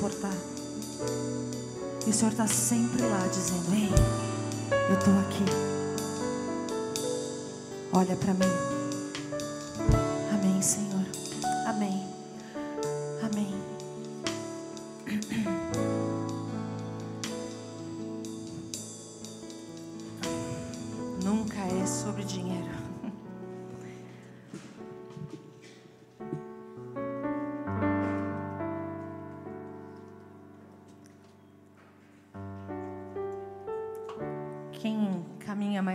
portar. E o Senhor está sempre lá dizendo: Ei, eu estou aqui. Olha para mim. Amém, Senhor. Amém.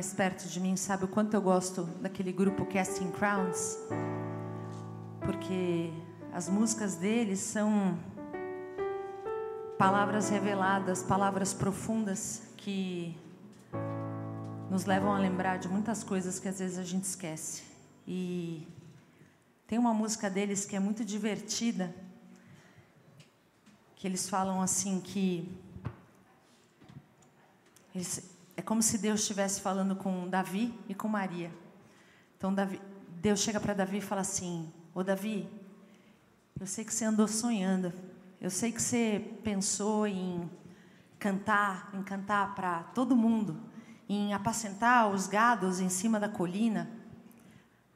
Mais perto de mim sabe o quanto eu gosto daquele grupo Casting Crowns, porque as músicas deles são palavras reveladas, palavras profundas que nos levam a lembrar de muitas coisas que às vezes a gente esquece. E tem uma música deles que é muito divertida, que eles falam assim que é como se Deus estivesse falando com Davi e com Maria. Então Davi, Deus chega para Davi e fala assim: Ô Davi, eu sei que você andou sonhando, eu sei que você pensou em cantar, em cantar para todo mundo, em apacentar os gados em cima da colina.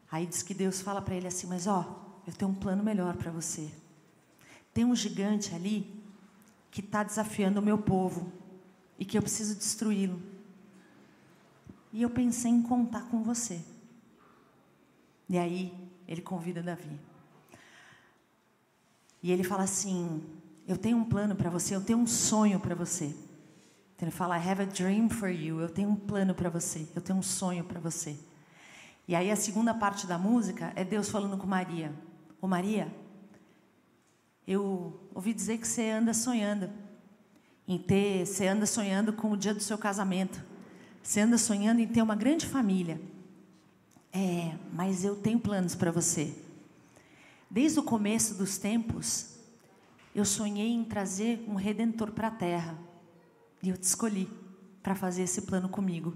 Aí diz que Deus fala para ele assim: Mas ó, eu tenho um plano melhor para você. Tem um gigante ali que está desafiando o meu povo e que eu preciso destruí-lo. E eu pensei em contar com você. E aí ele convida Davi. E ele fala assim: Eu tenho um plano para você, eu tenho um sonho para você. Então ele fala: I have a dream for you. Eu tenho um plano para você, eu tenho um sonho para você. E aí a segunda parte da música é Deus falando com Maria: Ô Maria, eu ouvi dizer que você anda sonhando em ter, você anda sonhando com o dia do seu casamento. Você anda sonhando em ter uma grande família. É, mas eu tenho planos para você. Desde o começo dos tempos, eu sonhei em trazer um redentor para a terra. E eu te escolhi para fazer esse plano comigo.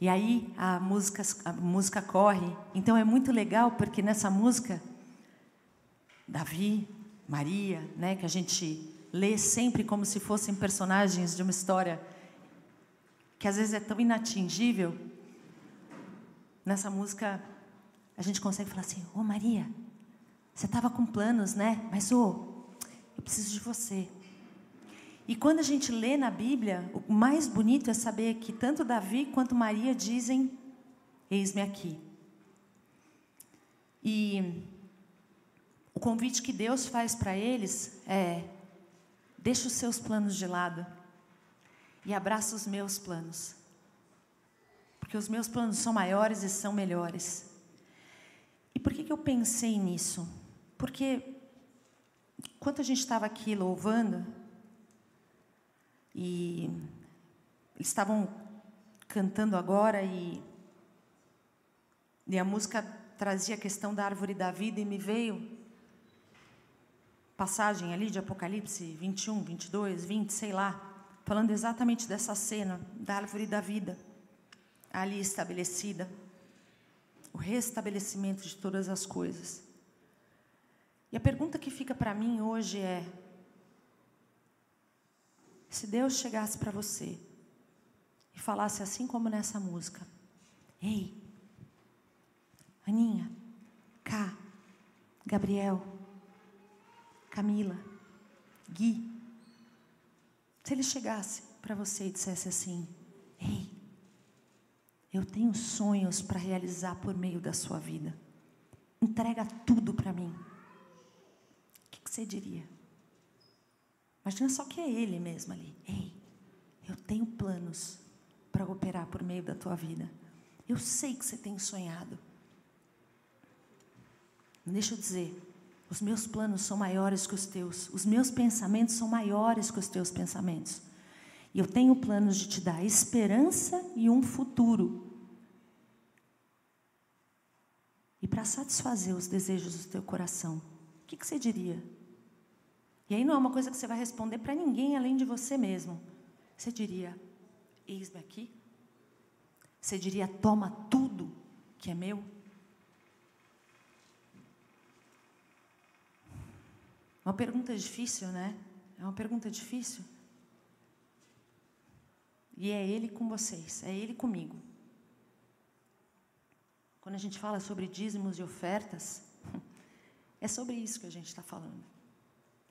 E aí a música, a música corre. Então é muito legal porque nessa música, Davi, Maria, né, que a gente lê sempre como se fossem personagens de uma história que às vezes é tão inatingível. Nessa música, a gente consegue falar assim: Ô oh, Maria, você estava com planos, né? Mas, ô, oh, eu preciso de você. E quando a gente lê na Bíblia, o mais bonito é saber que tanto Davi quanto Maria dizem: Eis-me aqui. E o convite que Deus faz para eles é: deixa os seus planos de lado e abraça os meus planos. Porque os meus planos são maiores e são melhores. E por que, que eu pensei nisso? Porque enquanto a gente estava aqui louvando, e eles estavam cantando agora, e, e a música trazia a questão da árvore da vida, e me veio passagem ali de Apocalipse 21, 22, 20, sei lá falando exatamente dessa cena da árvore da vida ali estabelecida, o restabelecimento de todas as coisas. E a pergunta que fica para mim hoje é: se Deus chegasse para você e falasse assim como nessa música, Ei, Aninha, Cá, Gabriel, Camila, Gui, se ele chegasse para você e dissesse assim: Ei, eu tenho sonhos para realizar por meio da sua vida, entrega tudo para mim. O que, que você diria? Imagina só que é ele mesmo ali. Ei, eu tenho planos para operar por meio da tua vida. Eu sei que você tem sonhado. Deixa eu dizer, os meus planos são maiores que os teus. Os meus pensamentos são maiores que os teus pensamentos. E eu tenho planos de te dar esperança e um futuro. E para satisfazer os desejos do teu coração, o que, que você diria? E aí não é uma coisa que você vai responder para ninguém além de você mesmo. Você diria: Eis-me aqui. Você diria: Toma tudo que é meu. Uma pergunta difícil, né? É uma pergunta difícil. E é Ele com vocês, é Ele comigo. Quando a gente fala sobre dízimos e ofertas, é sobre isso que a gente está falando.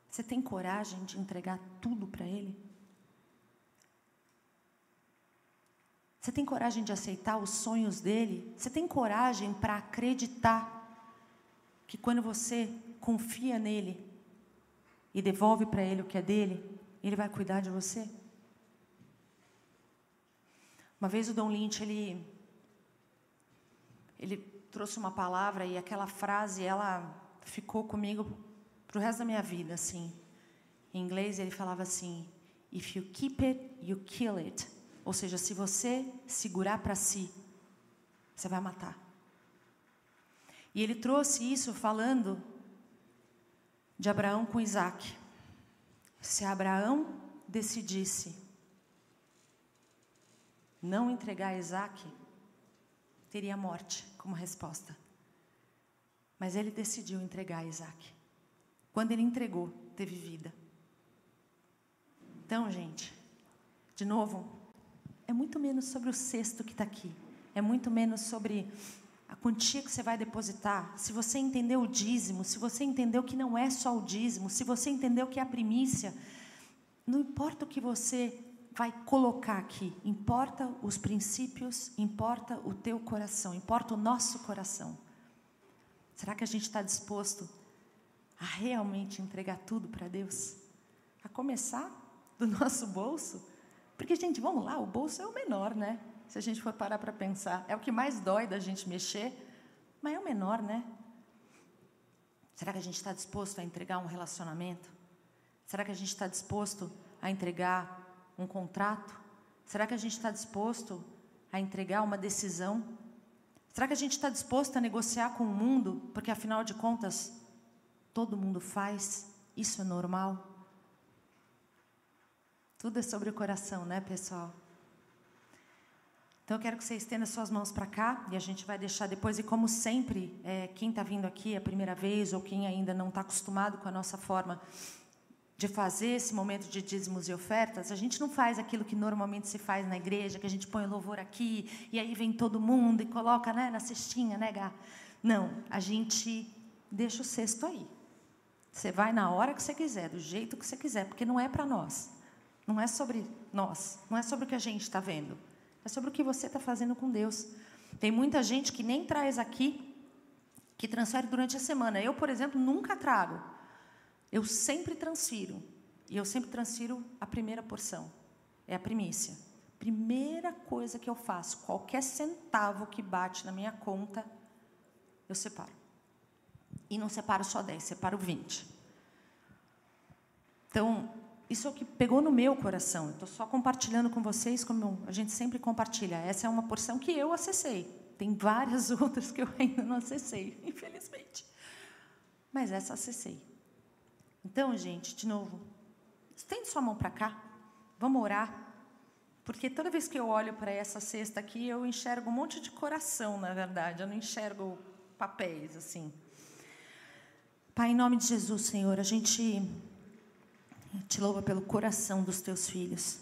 Você tem coragem de entregar tudo para Ele? Você tem coragem de aceitar os sonhos dele? Você tem coragem para acreditar que quando você confia nele e devolve para ele o que é dele, ele vai cuidar de você? Uma vez o Dom Lynch, ele, ele trouxe uma palavra e aquela frase, ela ficou comigo para o resto da minha vida, assim. Em inglês ele falava assim, if you keep it, you kill it. Ou seja, se você segurar para si, você vai matar. E ele trouxe isso falando de Abraão com Isaac. Se Abraão decidisse não entregar Isaac, teria morte como resposta. Mas ele decidiu entregar Isaac. Quando ele entregou, teve vida. Então, gente, de novo, é muito menos sobre o cesto que está aqui. É muito menos sobre quantia que você vai depositar. Se você entendeu o dízimo, se você entendeu que não é só o dízimo, se você entendeu que é a primícia, não importa o que você vai colocar aqui. Importa os princípios, importa o teu coração, importa o nosso coração. Será que a gente está disposto a realmente entregar tudo para Deus? A começar do nosso bolso? Porque, gente, vamos lá, o bolso é o menor, né? Se a gente for parar para pensar. É o que mais dói da gente mexer, mas é o menor, né? Será que a gente está disposto a entregar um relacionamento? Será que a gente está disposto a entregar um contrato? Será que a gente está disposto a entregar uma decisão? Será que a gente está disposto a negociar com o mundo? Porque, afinal de contas, todo mundo faz, isso é normal. Tudo é sobre o coração, né, pessoal? Então, eu quero que você estenda suas mãos para cá e a gente vai deixar depois. E, como sempre, é, quem está vindo aqui a primeira vez ou quem ainda não está acostumado com a nossa forma de fazer esse momento de dízimos e ofertas, a gente não faz aquilo que normalmente se faz na igreja, que a gente põe o louvor aqui e aí vem todo mundo e coloca né, na cestinha, né, Gá? Não, a gente deixa o cesto aí. Você vai na hora que você quiser, do jeito que você quiser, porque não é para nós. Não é sobre nós, não é sobre o que a gente está vendo. É sobre o que você está fazendo com Deus. Tem muita gente que nem traz aqui, que transfere durante a semana. Eu, por exemplo, nunca trago. Eu sempre transfiro. E eu sempre transfiro a primeira porção. É a primícia. Primeira coisa que eu faço, qualquer centavo que bate na minha conta, eu separo. E não separo só 10, separo 20. Então, isso é o que pegou no meu coração. Estou só compartilhando com vocês, como a gente sempre compartilha. Essa é uma porção que eu acessei. Tem várias outras que eu ainda não acessei, infelizmente. Mas essa acessei. Então, gente, de novo, estende sua mão para cá, vamos orar. Porque toda vez que eu olho para essa cesta aqui, eu enxergo um monte de coração, na verdade, eu não enxergo papéis assim. Pai, em nome de Jesus, Senhor, a gente te louva pelo coração dos teus filhos.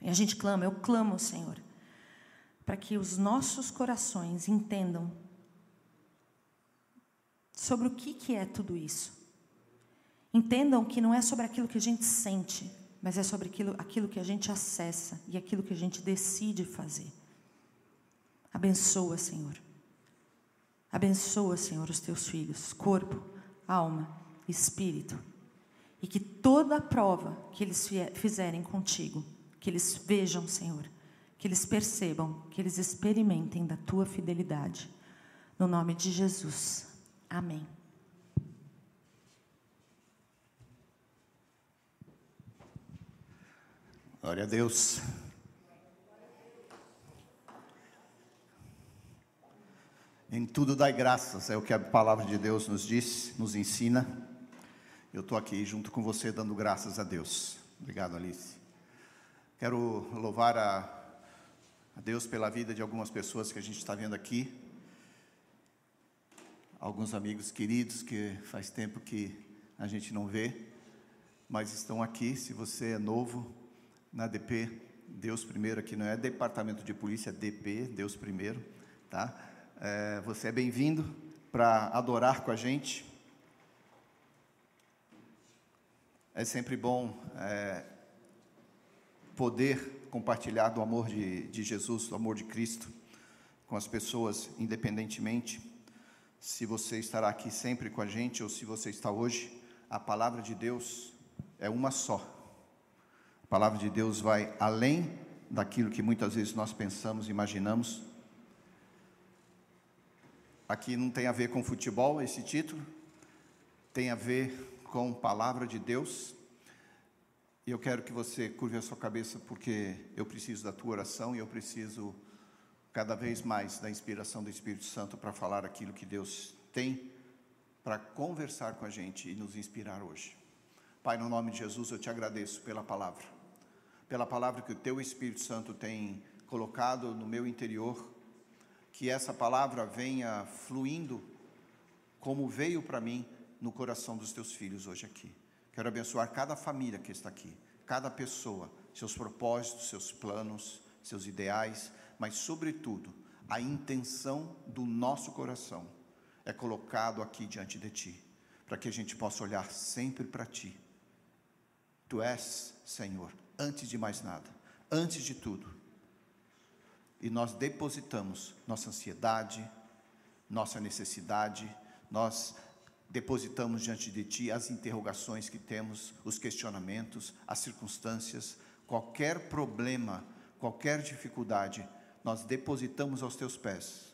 E a gente clama, eu clamo, Senhor, para que os nossos corações entendam sobre o que, que é tudo isso. Entendam que não é sobre aquilo que a gente sente, mas é sobre aquilo, aquilo que a gente acessa e aquilo que a gente decide fazer. Abençoa, Senhor. Abençoa, Senhor, os teus filhos, corpo, alma, espírito. E que toda a prova que eles fizerem contigo, que eles vejam, Senhor, que eles percebam, que eles experimentem da tua fidelidade. No nome de Jesus. Amém. Glória a Deus. Em tudo dai graças, é o que a palavra de Deus nos diz, nos ensina. Eu estou aqui junto com você dando graças a Deus. Obrigado, Alice. Quero louvar a, a Deus pela vida de algumas pessoas que a gente está vendo aqui. Alguns amigos queridos que faz tempo que a gente não vê, mas estão aqui. Se você é novo na DP, Deus primeiro aqui não é departamento de polícia, é DP, Deus primeiro, tá? É, você é bem-vindo para adorar com a gente. É sempre bom é, poder compartilhar do amor de, de Jesus, do amor de Cristo, com as pessoas, independentemente se você estará aqui sempre com a gente ou se você está hoje. A palavra de Deus é uma só. A palavra de Deus vai além daquilo que muitas vezes nós pensamos, imaginamos. Aqui não tem a ver com futebol esse título, tem a ver com palavra de Deus. E eu quero que você curve a sua cabeça porque eu preciso da tua oração e eu preciso cada vez mais da inspiração do Espírito Santo para falar aquilo que Deus tem para conversar com a gente e nos inspirar hoje. Pai, no nome de Jesus, eu te agradeço pela palavra, pela palavra que o teu Espírito Santo tem colocado no meu interior que essa palavra venha fluindo como veio para mim no coração dos teus filhos hoje aqui. Quero abençoar cada família que está aqui, cada pessoa, seus propósitos, seus planos, seus ideais, mas sobretudo a intenção do nosso coração é colocado aqui diante de ti, para que a gente possa olhar sempre para ti. Tu és, Senhor, antes de mais nada, antes de tudo, e nós depositamos nossa ansiedade, nossa necessidade, nós depositamos diante de Ti as interrogações que temos, os questionamentos, as circunstâncias, qualquer problema, qualquer dificuldade, nós depositamos aos Teus pés,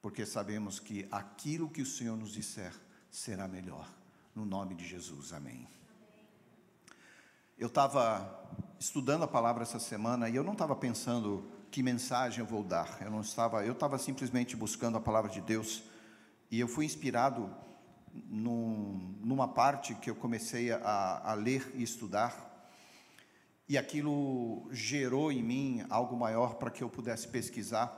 porque sabemos que aquilo que o Senhor nos disser será melhor, no nome de Jesus, amém. Eu estava estudando a palavra essa semana e eu não estava pensando que mensagem eu vou dar. Eu não estava, eu estava simplesmente buscando a palavra de Deus e eu fui inspirado num, numa parte que eu comecei a, a ler e estudar e aquilo gerou em mim algo maior para que eu pudesse pesquisar.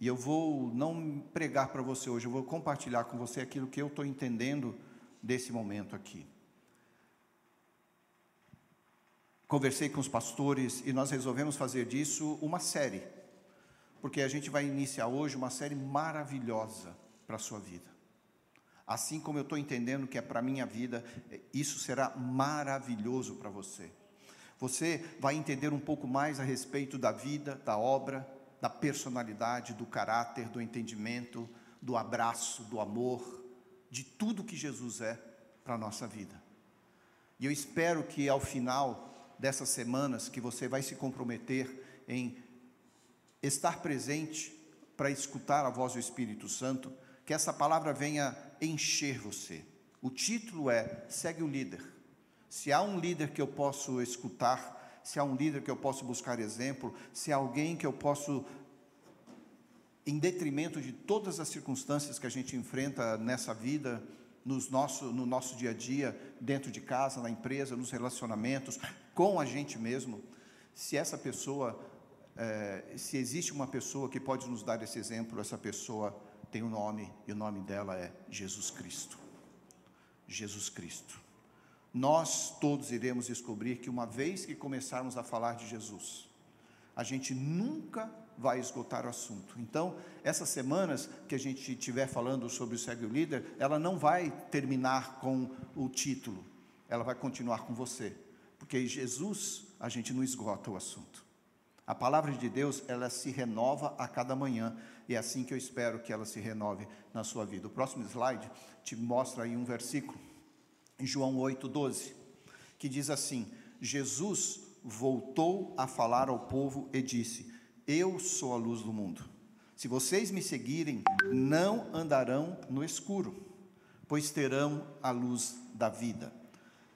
E eu vou não pregar para você hoje, eu vou compartilhar com você aquilo que eu estou entendendo desse momento aqui. conversei com os pastores e nós resolvemos fazer disso uma série, porque a gente vai iniciar hoje uma série maravilhosa para a sua vida. Assim como eu estou entendendo que é para a minha vida, isso será maravilhoso para você. Você vai entender um pouco mais a respeito da vida, da obra, da personalidade, do caráter, do entendimento, do abraço, do amor, de tudo que Jesus é para a nossa vida. E eu espero que ao final dessas semanas que você vai se comprometer em estar presente para escutar a voz do Espírito Santo, que essa palavra venha encher você. O título é Segue o líder. Se há um líder que eu posso escutar, se há um líder que eu posso buscar exemplo, se há alguém que eu posso, em detrimento de todas as circunstâncias que a gente enfrenta nessa vida, nos nosso, no nosso dia a dia, dentro de casa, na empresa, nos relacionamentos, com a gente mesmo, se essa pessoa, é, se existe uma pessoa que pode nos dar esse exemplo, essa pessoa tem um nome, e o nome dela é Jesus Cristo. Jesus Cristo. Nós todos iremos descobrir que uma vez que começarmos a falar de Jesus, a gente nunca vai esgotar o assunto. Então, essas semanas que a gente estiver falando sobre o Segue o Líder, ela não vai terminar com o título, ela vai continuar com você, porque Jesus, a gente não esgota o assunto. A palavra de Deus, ela se renova a cada manhã, e é assim que eu espero que ela se renove na sua vida. O próximo slide te mostra aí um versículo, em João 8, 12, que diz assim: Jesus voltou a falar ao povo e disse: eu sou a luz do mundo. Se vocês me seguirem, não andarão no escuro, pois terão a luz da vida.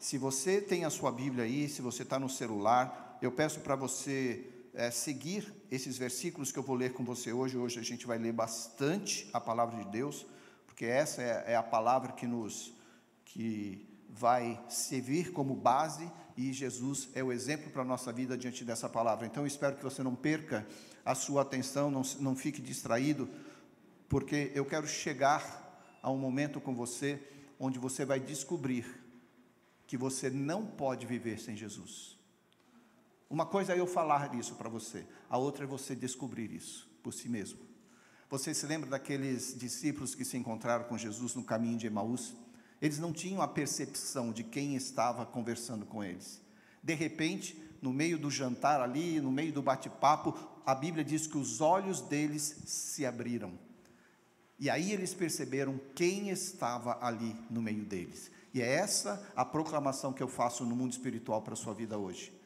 Se você tem a sua Bíblia aí, se você está no celular, eu peço para você é, seguir esses versículos que eu vou ler com você hoje. Hoje a gente vai ler bastante a palavra de Deus, porque essa é, é a palavra que nos que vai servir como base e Jesus é o exemplo para a nossa vida diante dessa palavra. Então, espero que você não perca a sua atenção, não, não fique distraído, porque eu quero chegar a um momento com você onde você vai descobrir que você não pode viver sem Jesus. Uma coisa é eu falar isso para você, a outra é você descobrir isso por si mesmo. Você se lembra daqueles discípulos que se encontraram com Jesus no caminho de Emaús? Eles não tinham a percepção de quem estava conversando com eles. De repente, no meio do jantar ali, no meio do bate-papo, a Bíblia diz que os olhos deles se abriram. E aí eles perceberam quem estava ali no meio deles. E é essa a proclamação que eu faço no mundo espiritual para a sua vida hoje.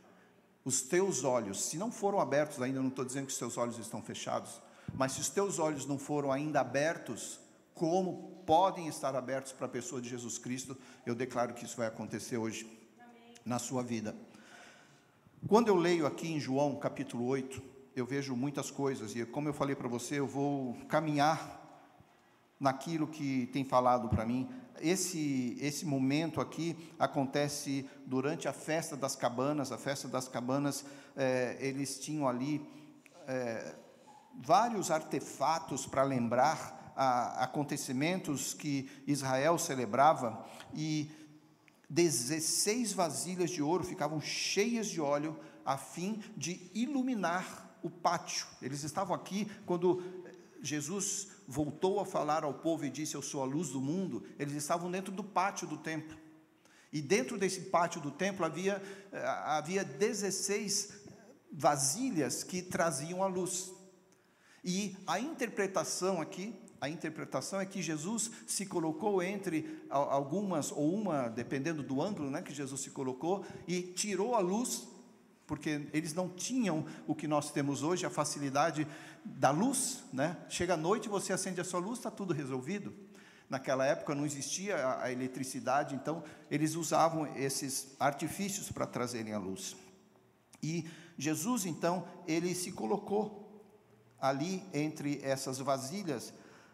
Os teus olhos, se não foram abertos ainda, não estou dizendo que os teus olhos estão fechados, mas se os teus olhos não foram ainda abertos, como podem estar abertos para a pessoa de Jesus Cristo, eu declaro que isso vai acontecer hoje Amém. na sua vida. Quando eu leio aqui em João capítulo 8, eu vejo muitas coisas, e como eu falei para você, eu vou caminhar naquilo que tem falado para mim. Esse, esse momento aqui acontece durante a festa das cabanas. A festa das cabanas, é, eles tinham ali é, vários artefatos para lembrar a, acontecimentos que Israel celebrava e 16 vasilhas de ouro ficavam cheias de óleo a fim de iluminar o pátio. Eles estavam aqui quando Jesus voltou a falar ao povo e disse: Eu sou a luz do mundo. Eles estavam dentro do pátio do templo. E dentro desse pátio do templo havia, eh, havia 16 vasilhas que traziam a luz. E a interpretação aqui a interpretação é que Jesus se colocou entre algumas, ou uma, dependendo do ângulo né, que Jesus se colocou, e tirou a luz, porque eles não tinham o que nós temos hoje, a facilidade da luz. Né? Chega à noite, você acende a sua luz, está tudo resolvido. Naquela época não existia a, a eletricidade, então eles usavam esses artifícios para trazerem a luz. E Jesus, então, ele se colocou ali entre essas vasilhas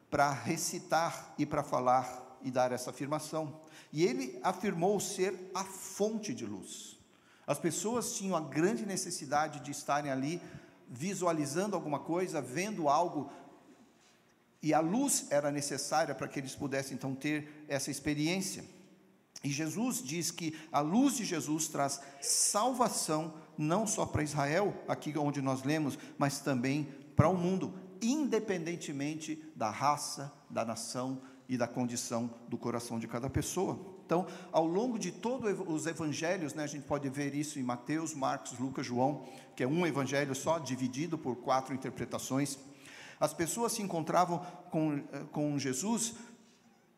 para recitar e para falar e dar essa afirmação. E ele afirmou ser a fonte de luz. As pessoas tinham a grande necessidade de estarem ali visualizando alguma coisa, vendo algo, e a luz era necessária para que eles pudessem então ter essa experiência. E Jesus diz que a luz de Jesus traz salvação não só para Israel, aqui onde nós lemos, mas também para o mundo independentemente da raça, da nação e da condição do coração de cada pessoa. Então, ao longo de todos os evangelhos, né, a gente pode ver isso em Mateus, Marcos, Lucas, João, que é um evangelho só, dividido por quatro interpretações. As pessoas se encontravam com, eh, com Jesus,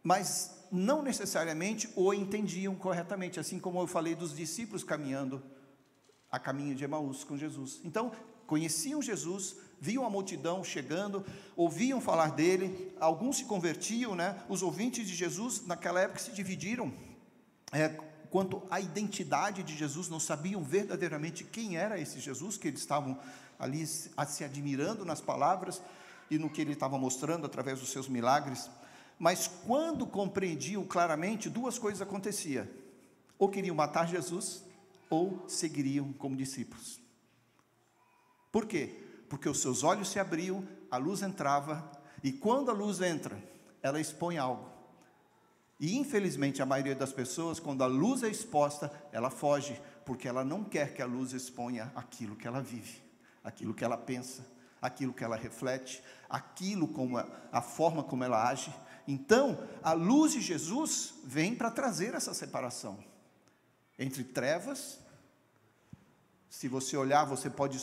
mas não necessariamente o entendiam corretamente, assim como eu falei dos discípulos caminhando a caminho de Emaús com Jesus. Então, conheciam Jesus, viam a multidão chegando, ouviam falar dele, alguns se convertiam, né? Os ouvintes de Jesus naquela época se dividiram é, quanto à identidade de Jesus, não sabiam verdadeiramente quem era esse Jesus que eles estavam ali se admirando nas palavras e no que ele estava mostrando através dos seus milagres. Mas quando compreendiam claramente, duas coisas aconteciam: ou queriam matar Jesus, ou seguiriam como discípulos. Por quê? Porque os seus olhos se abriam, a luz entrava, e quando a luz entra, ela expõe algo. E infelizmente a maioria das pessoas, quando a luz é exposta, ela foge, porque ela não quer que a luz exponha aquilo que ela vive, aquilo que ela pensa, aquilo que ela reflete, aquilo como a, a forma como ela age. Então, a luz de Jesus vem para trazer essa separação entre trevas. Se você olhar, você pode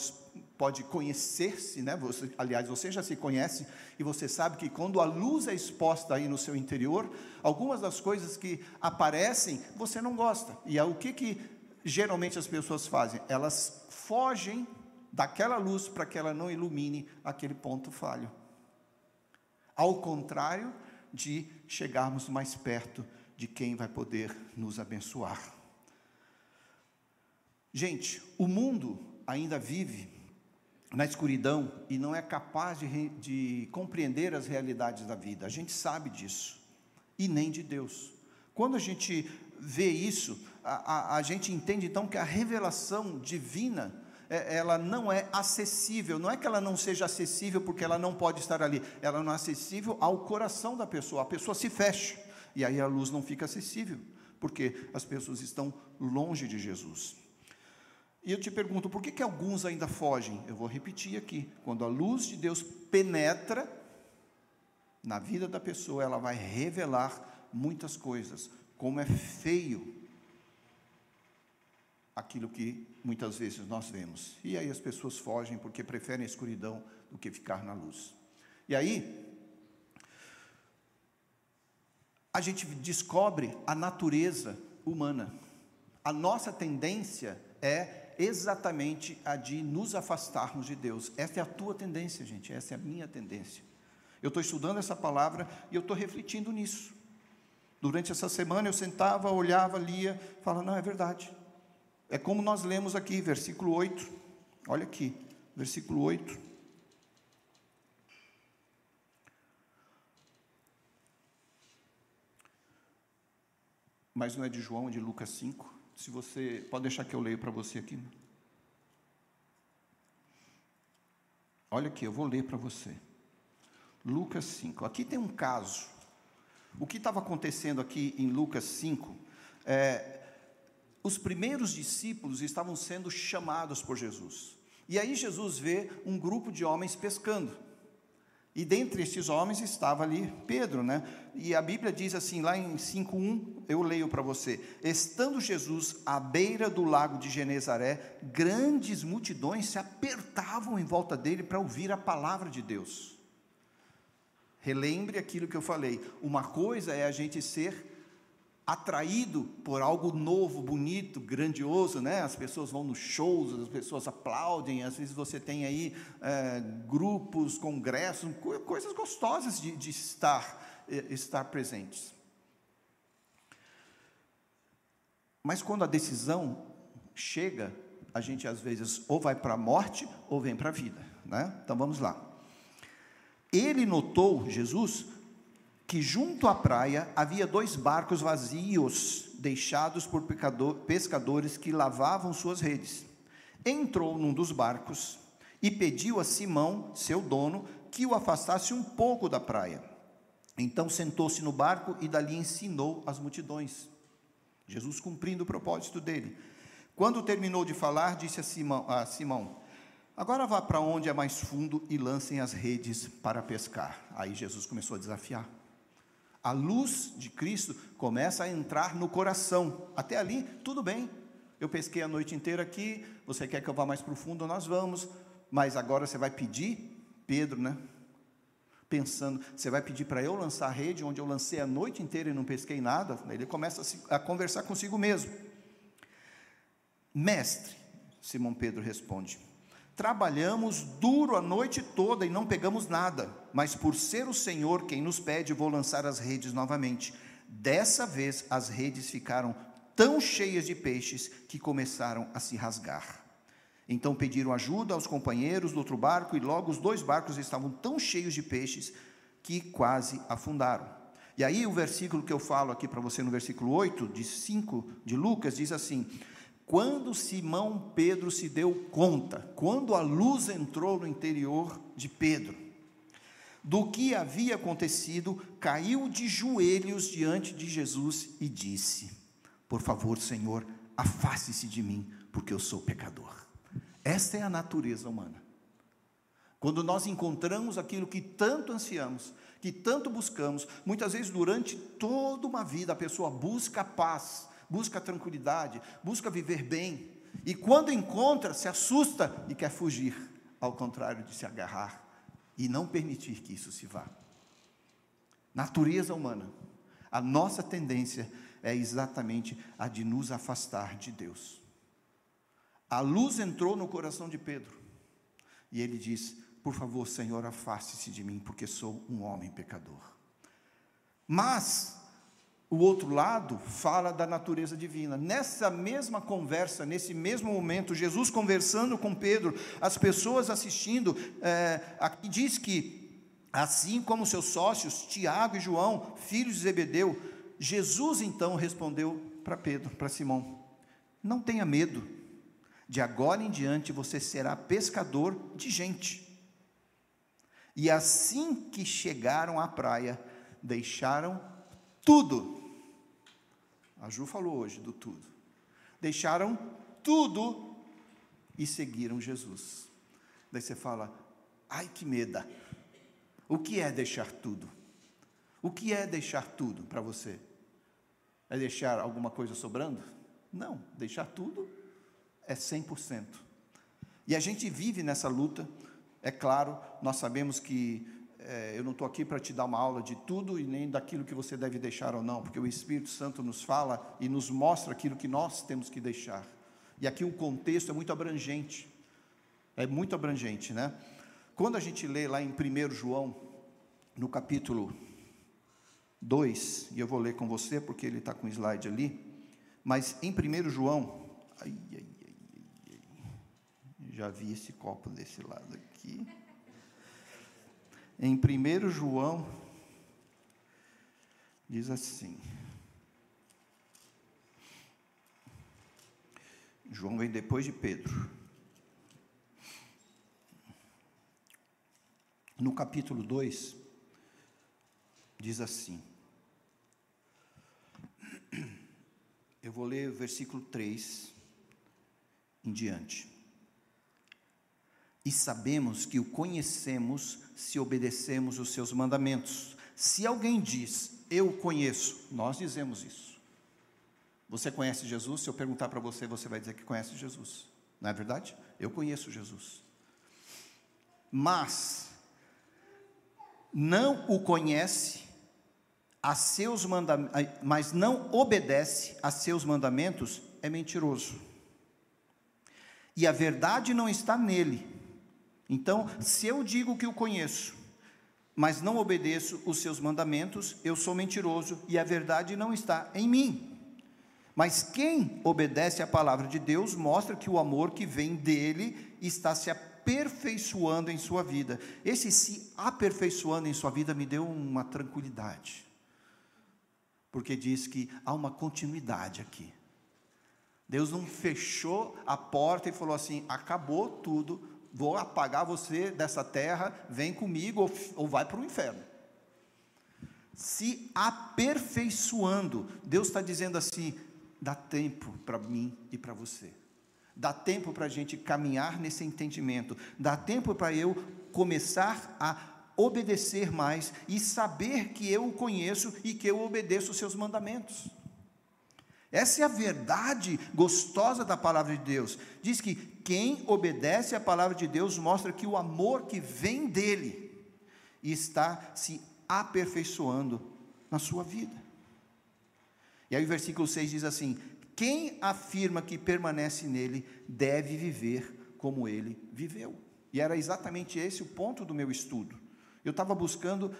pode conhecer-se, né? Você, aliás, você já se conhece e você sabe que quando a luz é exposta aí no seu interior, algumas das coisas que aparecem você não gosta. E é o que que geralmente as pessoas fazem? Elas fogem daquela luz para que ela não ilumine aquele ponto falho. Ao contrário de chegarmos mais perto de quem vai poder nos abençoar. Gente, o mundo ainda vive na escuridão e não é capaz de, de, compreender as realidades da vida. A gente sabe disso, e nem de Deus. Quando a gente vê isso, a, a, a gente entende então que a revelação divina é, ela não é acessível. Não é que ela não seja acessível porque ela não pode estar ali. Ela não é acessível ao coração da pessoa. A pessoa se fecha e aí a luz não fica acessível, porque as pessoas estão longe de Jesus. E eu te pergunto, por que, que alguns ainda fogem? Eu vou repetir aqui: quando a luz de Deus penetra na vida da pessoa, ela vai revelar muitas coisas. Como é feio aquilo que muitas vezes nós vemos. E aí as pessoas fogem porque preferem a escuridão do que ficar na luz. E aí, a gente descobre a natureza humana. A nossa tendência é exatamente a de nos afastarmos de Deus. Essa é a tua tendência, gente, essa é a minha tendência. Eu estou estudando essa palavra e eu estou refletindo nisso. Durante essa semana eu sentava, olhava, lia, falava, não, é verdade. É como nós lemos aqui, versículo 8. Olha aqui, versículo 8. Mas não é de João, é de Lucas 5. Se você pode deixar que eu leio para você aqui. Olha aqui, eu vou ler para você. Lucas 5. Aqui tem um caso. O que estava acontecendo aqui em Lucas 5 é, os primeiros discípulos estavam sendo chamados por Jesus. E aí Jesus vê um grupo de homens pescando. E dentre estes homens estava ali Pedro, né? E a Bíblia diz assim, lá em 5:1, eu leio para você: Estando Jesus à beira do lago de Genezaré, grandes multidões se apertavam em volta dele para ouvir a palavra de Deus. Relembre aquilo que eu falei. Uma coisa é a gente ser atraído por algo novo, bonito, grandioso, né? As pessoas vão nos shows, as pessoas aplaudem, às vezes você tem aí é, grupos, congressos, coisas gostosas de, de estar, estar presentes. Mas quando a decisão chega, a gente às vezes ou vai para a morte ou vem para a vida, né? Então vamos lá. Ele notou, Jesus, que junto à praia havia dois barcos vazios, deixados por pescadores que lavavam suas redes. Entrou num dos barcos e pediu a Simão, seu dono, que o afastasse um pouco da praia. Então sentou-se no barco e dali ensinou as multidões. Jesus cumprindo o propósito dele. Quando terminou de falar, disse a Simão: a Simão Agora vá para onde é mais fundo e lancem as redes para pescar. Aí Jesus começou a desafiar. A luz de Cristo começa a entrar no coração. Até ali, tudo bem. Eu pesquei a noite inteira aqui. Você quer que eu vá mais profundo? Nós vamos. Mas agora você vai pedir, Pedro, né? Pensando, você vai pedir para eu lançar a rede, onde eu lancei a noite inteira e não pesquei nada. Ele começa a, se, a conversar consigo mesmo. Mestre, Simão Pedro responde: Trabalhamos duro a noite toda e não pegamos nada, mas por ser o Senhor quem nos pede, vou lançar as redes novamente. Dessa vez as redes ficaram tão cheias de peixes que começaram a se rasgar. Então pediram ajuda aos companheiros do outro barco e logo os dois barcos estavam tão cheios de peixes que quase afundaram. E aí o versículo que eu falo aqui para você no versículo 8 de 5 de Lucas diz assim: quando Simão Pedro se deu conta, quando a luz entrou no interior de Pedro, do que havia acontecido, caiu de joelhos diante de Jesus e disse: Por favor, Senhor, afaste-se de mim, porque eu sou pecador. Esta é a natureza humana. Quando nós encontramos aquilo que tanto ansiamos, que tanto buscamos, muitas vezes durante toda uma vida a pessoa busca paz, busca tranquilidade, busca viver bem, e quando encontra, se assusta e quer fugir, ao contrário de se agarrar e não permitir que isso se vá. Natureza humana, a nossa tendência é exatamente a de nos afastar de Deus. A luz entrou no coração de Pedro e ele diz: Por favor, Senhor, afaste-se de mim, porque sou um homem pecador. Mas o outro lado fala da natureza divina. Nessa mesma conversa, nesse mesmo momento, Jesus conversando com Pedro, as pessoas assistindo, é, aqui diz que, assim como seus sócios, Tiago e João, filhos de Zebedeu, Jesus então respondeu para Pedro, para Simão: Não tenha medo, De agora em diante você será pescador de gente. E assim que chegaram à praia, deixaram tudo. A Ju falou hoje do tudo. Deixaram tudo e seguiram Jesus. Daí você fala: ai que meda. O que é deixar tudo? O que é deixar tudo para você? É deixar alguma coisa sobrando? Não, deixar tudo é 100%. E a gente vive nessa luta, é claro, nós sabemos que é, eu não estou aqui para te dar uma aula de tudo e nem daquilo que você deve deixar ou não, porque o Espírito Santo nos fala e nos mostra aquilo que nós temos que deixar. E aqui o contexto é muito abrangente, é muito abrangente, né? Quando a gente lê lá em 1 João, no capítulo 2, e eu vou ler com você porque ele está com o slide ali, mas em 1 João, ai, ai, ai, já vi esse copo desse lado aqui. Em 1 João, diz assim. João vem depois de Pedro. No capítulo 2, diz assim: Eu vou ler o versículo 3 em diante. E sabemos que o conhecemos se obedecemos os seus mandamentos. Se alguém diz, eu conheço, nós dizemos isso. Você conhece Jesus? Se eu perguntar para você, você vai dizer que conhece Jesus. Não é verdade? Eu conheço Jesus. Mas não o conhece a seus mandamentos, mas não obedece a seus mandamentos, é mentiroso. E a verdade não está nele. Então, se eu digo que o conheço, mas não obedeço os seus mandamentos, eu sou mentiroso e a verdade não está em mim. Mas quem obedece à palavra de Deus mostra que o amor que vem dele está se aperfeiçoando em sua vida. Esse se aperfeiçoando em sua vida me deu uma tranquilidade porque diz que há uma continuidade aqui. Deus não fechou a porta e falou assim: acabou tudo, vou apagar você dessa terra, vem comigo ou, ou vai para o inferno. Se aperfeiçoando, Deus está dizendo assim: dá tempo para mim e para você. Dá tempo para a gente caminhar nesse entendimento. Dá tempo para eu começar a obedecer mais e saber que eu o conheço e que eu obedeço os seus mandamentos. Essa é a verdade gostosa da palavra de Deus. Diz que quem obedece à palavra de Deus mostra que o amor que vem dele está se aperfeiçoando na sua vida. E aí o versículo 6 diz assim: Quem afirma que permanece nele deve viver como ele viveu. E era exatamente esse o ponto do meu estudo. Eu estava buscando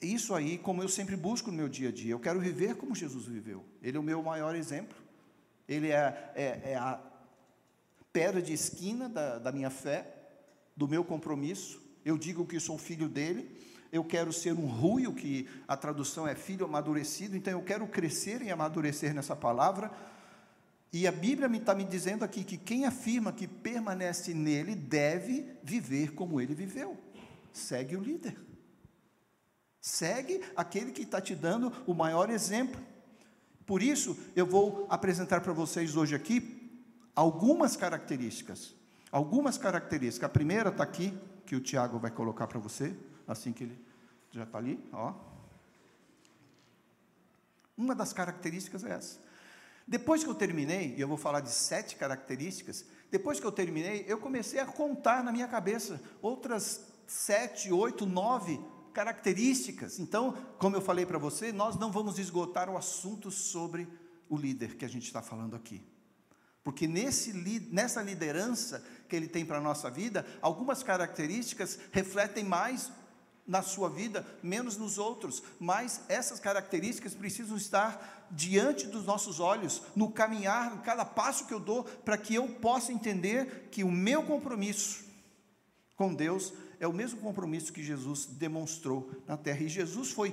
isso aí, como eu sempre busco no meu dia a dia. Eu quero viver como Jesus viveu. Ele é o meu maior exemplo. Ele é, é, é a pedra de esquina da, da minha fé, do meu compromisso. Eu digo que sou filho dele. Eu quero ser um ruio, que a tradução é filho amadurecido. Então eu quero crescer e amadurecer nessa palavra. E a Bíblia está me dizendo aqui que quem afirma que permanece nele deve viver como ele viveu segue o líder. Segue aquele que está te dando o maior exemplo. Por isso, eu vou apresentar para vocês hoje aqui algumas características. Algumas características. A primeira está aqui, que o Tiago vai colocar para você, assim que ele já está ali, ó. Uma das características é essa. Depois que eu terminei, e eu vou falar de sete características, depois que eu terminei, eu comecei a contar na minha cabeça outras sete, oito, nove características. Então, como eu falei para você, nós não vamos esgotar o assunto sobre o líder que a gente está falando aqui. Porque nesse, nessa liderança que ele tem para a nossa vida, algumas características refletem mais na sua vida, menos nos outros, mas essas características precisam estar diante dos nossos olhos, no caminhar, em cada passo que eu dou, para que eu possa entender que o meu compromisso com Deus é o mesmo compromisso que Jesus demonstrou na terra. E Jesus foi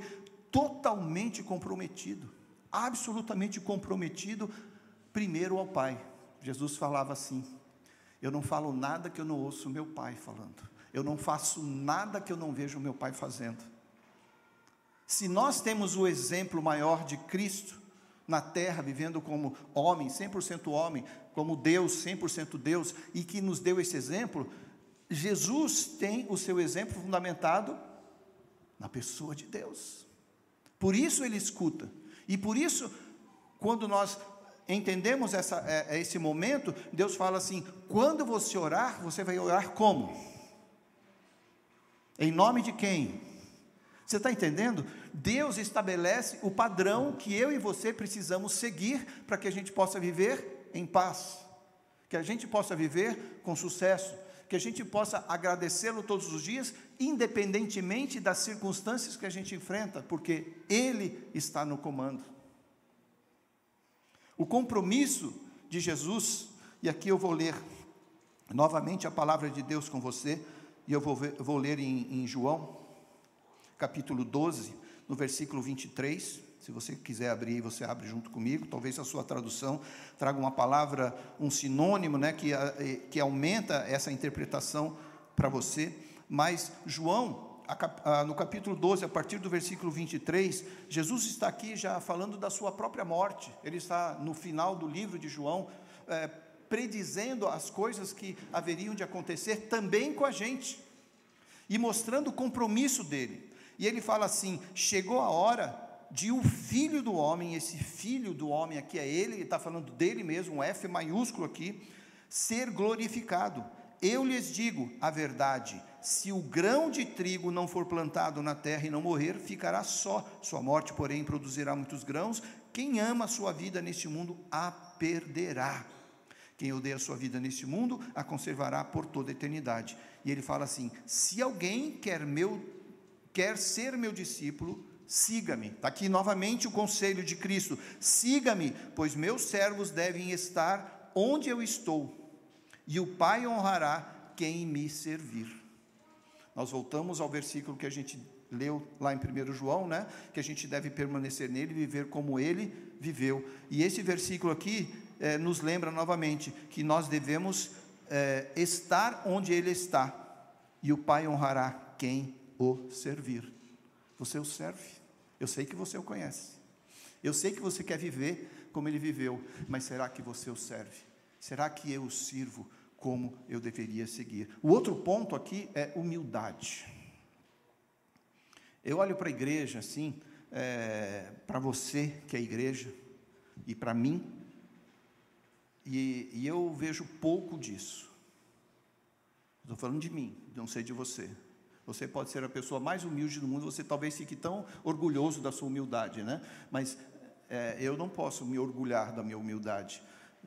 totalmente comprometido, absolutamente comprometido, primeiro ao Pai. Jesus falava assim: Eu não falo nada que eu não ouço meu pai falando. Eu não faço nada que eu não vejo meu pai fazendo. Se nós temos o exemplo maior de Cristo na terra, vivendo como homem, 100% homem, como Deus, 100% Deus, e que nos deu esse exemplo, Jesus tem o seu exemplo fundamentado na pessoa de Deus. Por isso ele escuta. E por isso, quando nós entendemos essa, é, é, esse momento, Deus fala assim: quando você orar, você vai orar como? Em nome de quem? Você está entendendo? Deus estabelece o padrão que eu e você precisamos seguir para que a gente possa viver em paz, que a gente possa viver com sucesso, que a gente possa agradecê-lo todos os dias, independentemente das circunstâncias que a gente enfrenta, porque Ele está no comando. O compromisso de Jesus, e aqui eu vou ler novamente a palavra de Deus com você, e eu vou, ver, vou ler em, em João, capítulo 12, no versículo 23. Se você quiser abrir, você abre junto comigo. Talvez a sua tradução traga uma palavra, um sinônimo, né, que, que aumenta essa interpretação para você. Mas João, no capítulo 12, a partir do versículo 23, Jesus está aqui já falando da sua própria morte. Ele está no final do livro de João, é, predizendo as coisas que haveriam de acontecer também com a gente e mostrando o compromisso dele. E ele fala assim: chegou a hora de o filho do homem, esse filho do homem aqui é ele, ele está falando dele mesmo, um F maiúsculo aqui, ser glorificado. Eu lhes digo a verdade: se o grão de trigo não for plantado na terra e não morrer, ficará só. Sua morte, porém, produzirá muitos grãos. Quem ama a sua vida neste mundo a perderá. Quem odeia a sua vida neste mundo a conservará por toda a eternidade. E ele fala assim: se alguém quer meu quer ser meu discípulo, siga-me. Está aqui novamente o conselho de Cristo: siga-me, pois meus servos devem estar onde eu estou, e o Pai honrará quem me servir. Nós voltamos ao versículo que a gente leu lá em 1 João, né? Que a gente deve permanecer nele, viver como ele viveu. E esse versículo aqui é, nos lembra novamente que nós devemos é, estar onde ele está, e o Pai honrará quem o servir. Você o serve. Eu sei que você o conhece. Eu sei que você quer viver como ele viveu, mas será que você o serve? Será que eu o sirvo como eu deveria seguir? O outro ponto aqui é humildade. Eu olho para a igreja assim, é, para você que é a igreja, e para mim, e, e eu vejo pouco disso. Estou falando de mim, não sei de você. Você pode ser a pessoa mais humilde do mundo, você talvez fique tão orgulhoso da sua humildade, né? Mas é, eu não posso me orgulhar da minha humildade.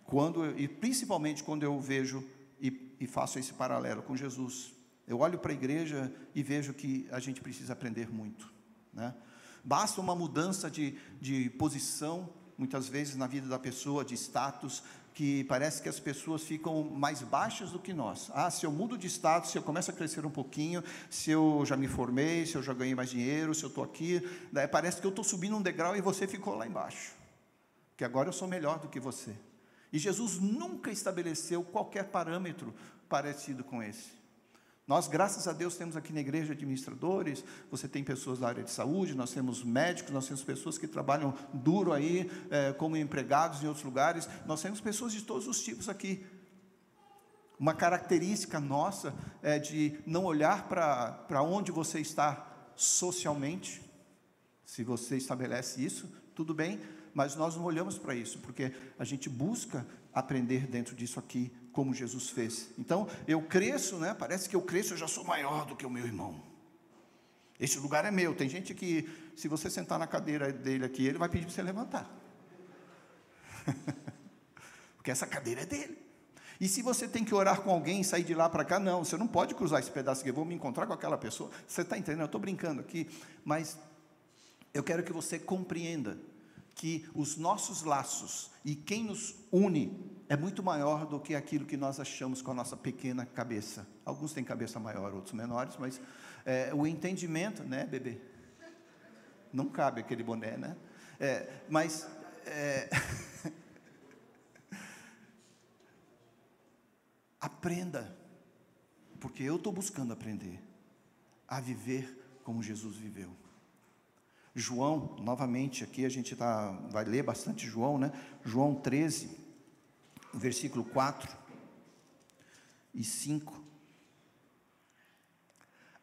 Quando, e principalmente quando eu vejo e, e faço esse paralelo com Jesus. Eu olho para a igreja e vejo que a gente precisa aprender muito. Né? Basta uma mudança de, de posição, muitas vezes na vida da pessoa, de status, que parece que as pessoas ficam mais baixas do que nós. Ah, se eu mudo de status, se eu começo a crescer um pouquinho, se eu já me formei, se eu já ganhei mais dinheiro, se eu estou aqui, daí parece que eu estou subindo um degrau e você ficou lá embaixo. Que agora eu sou melhor do que você. E Jesus nunca estabeleceu qualquer parâmetro parecido com esse. Nós, graças a Deus, temos aqui na igreja administradores, você tem pessoas da área de saúde, nós temos médicos, nós temos pessoas que trabalham duro aí, é, como empregados em outros lugares, nós temos pessoas de todos os tipos aqui. Uma característica nossa é de não olhar para onde você está socialmente, se você estabelece isso, tudo bem, mas nós não olhamos para isso, porque a gente busca aprender dentro disso aqui, como Jesus fez. Então, eu cresço, né? Parece que eu cresço, eu já sou maior do que o meu irmão. Este lugar é meu. Tem gente que, se você sentar na cadeira dele aqui, ele vai pedir para você levantar. Porque essa cadeira é dele. E se você tem que orar com alguém e sair de lá para cá, não, você não pode cruzar esse pedaço aqui, eu vou me encontrar com aquela pessoa. Você está entendendo? Eu estou brincando aqui, mas eu quero que você compreenda que os nossos laços e quem nos une é muito maior do que aquilo que nós achamos com a nossa pequena cabeça. Alguns têm cabeça maior, outros menores, mas é, o entendimento, né, bebê? Não cabe aquele boné, né? É, mas é, Aprenda, porque eu estou buscando aprender a viver como Jesus viveu. João, novamente, aqui a gente tá, vai ler bastante João, né? João 13, versículo 4 e 5.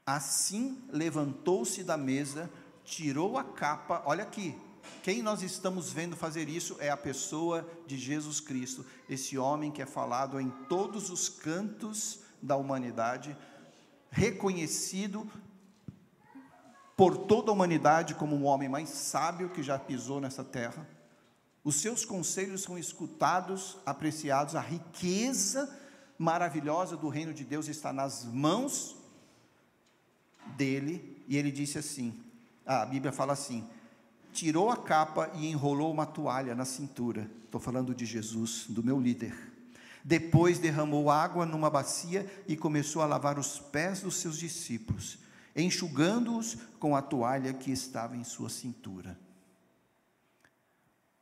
Assim levantou-se da mesa, tirou a capa, olha aqui, quem nós estamos vendo fazer isso é a pessoa de Jesus Cristo, esse homem que é falado em todos os cantos da humanidade, reconhecido por toda a humanidade como o homem mais sábio que já pisou nessa terra. Os seus conselhos são escutados, apreciados, a riqueza maravilhosa do reino de Deus está nas mãos dele, e ele disse assim: a Bíblia fala assim: tirou a capa e enrolou uma toalha na cintura. Estou falando de Jesus, do meu líder. Depois derramou água numa bacia e começou a lavar os pés dos seus discípulos, enxugando-os com a toalha que estava em sua cintura.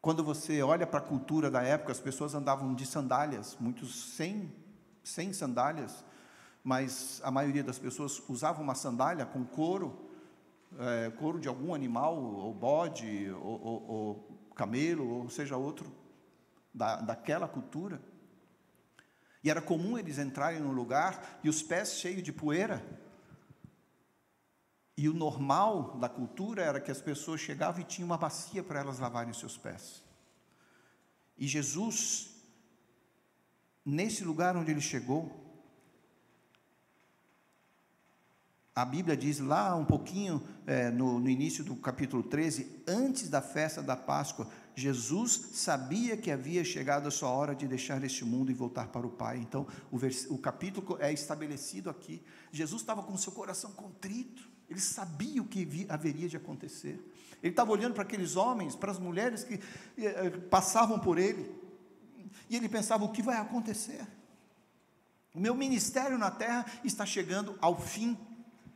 Quando você olha para a cultura da época, as pessoas andavam de sandálias, muitos sem, sem sandálias, mas a maioria das pessoas usava uma sandália com couro, é, couro de algum animal, ou bode, ou, ou, ou camelo, ou seja outro, da, daquela cultura. E era comum eles entrarem no lugar e os pés cheios de poeira. E o normal da cultura era que as pessoas chegavam e tinham uma bacia para elas lavarem os seus pés. E Jesus, nesse lugar onde ele chegou, A Bíblia diz lá um pouquinho é, no, no início do capítulo 13, antes da festa da Páscoa, Jesus sabia que havia chegado a sua hora de deixar este mundo e voltar para o Pai. Então, o, vers, o capítulo é estabelecido aqui. Jesus estava com seu coração contrito, ele sabia o que haveria de acontecer. Ele estava olhando para aqueles homens, para as mulheres que eh, passavam por ele, e ele pensava: o que vai acontecer? O meu ministério na terra está chegando ao fim.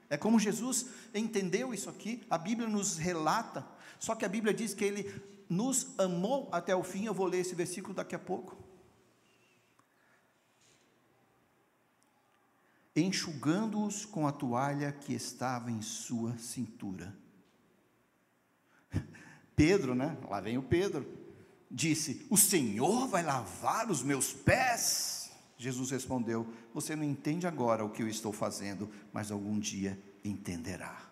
É como Jesus entendeu isso aqui, a Bíblia nos relata, só que a Bíblia diz que ele nos amou até o fim. Eu vou ler esse versículo daqui a pouco. Enxugando-os com a toalha que estava em sua cintura. Pedro, né? Lá vem o Pedro. Disse: O Senhor vai lavar os meus pés. Jesus respondeu: Você não entende agora o que eu estou fazendo, mas algum dia entenderá.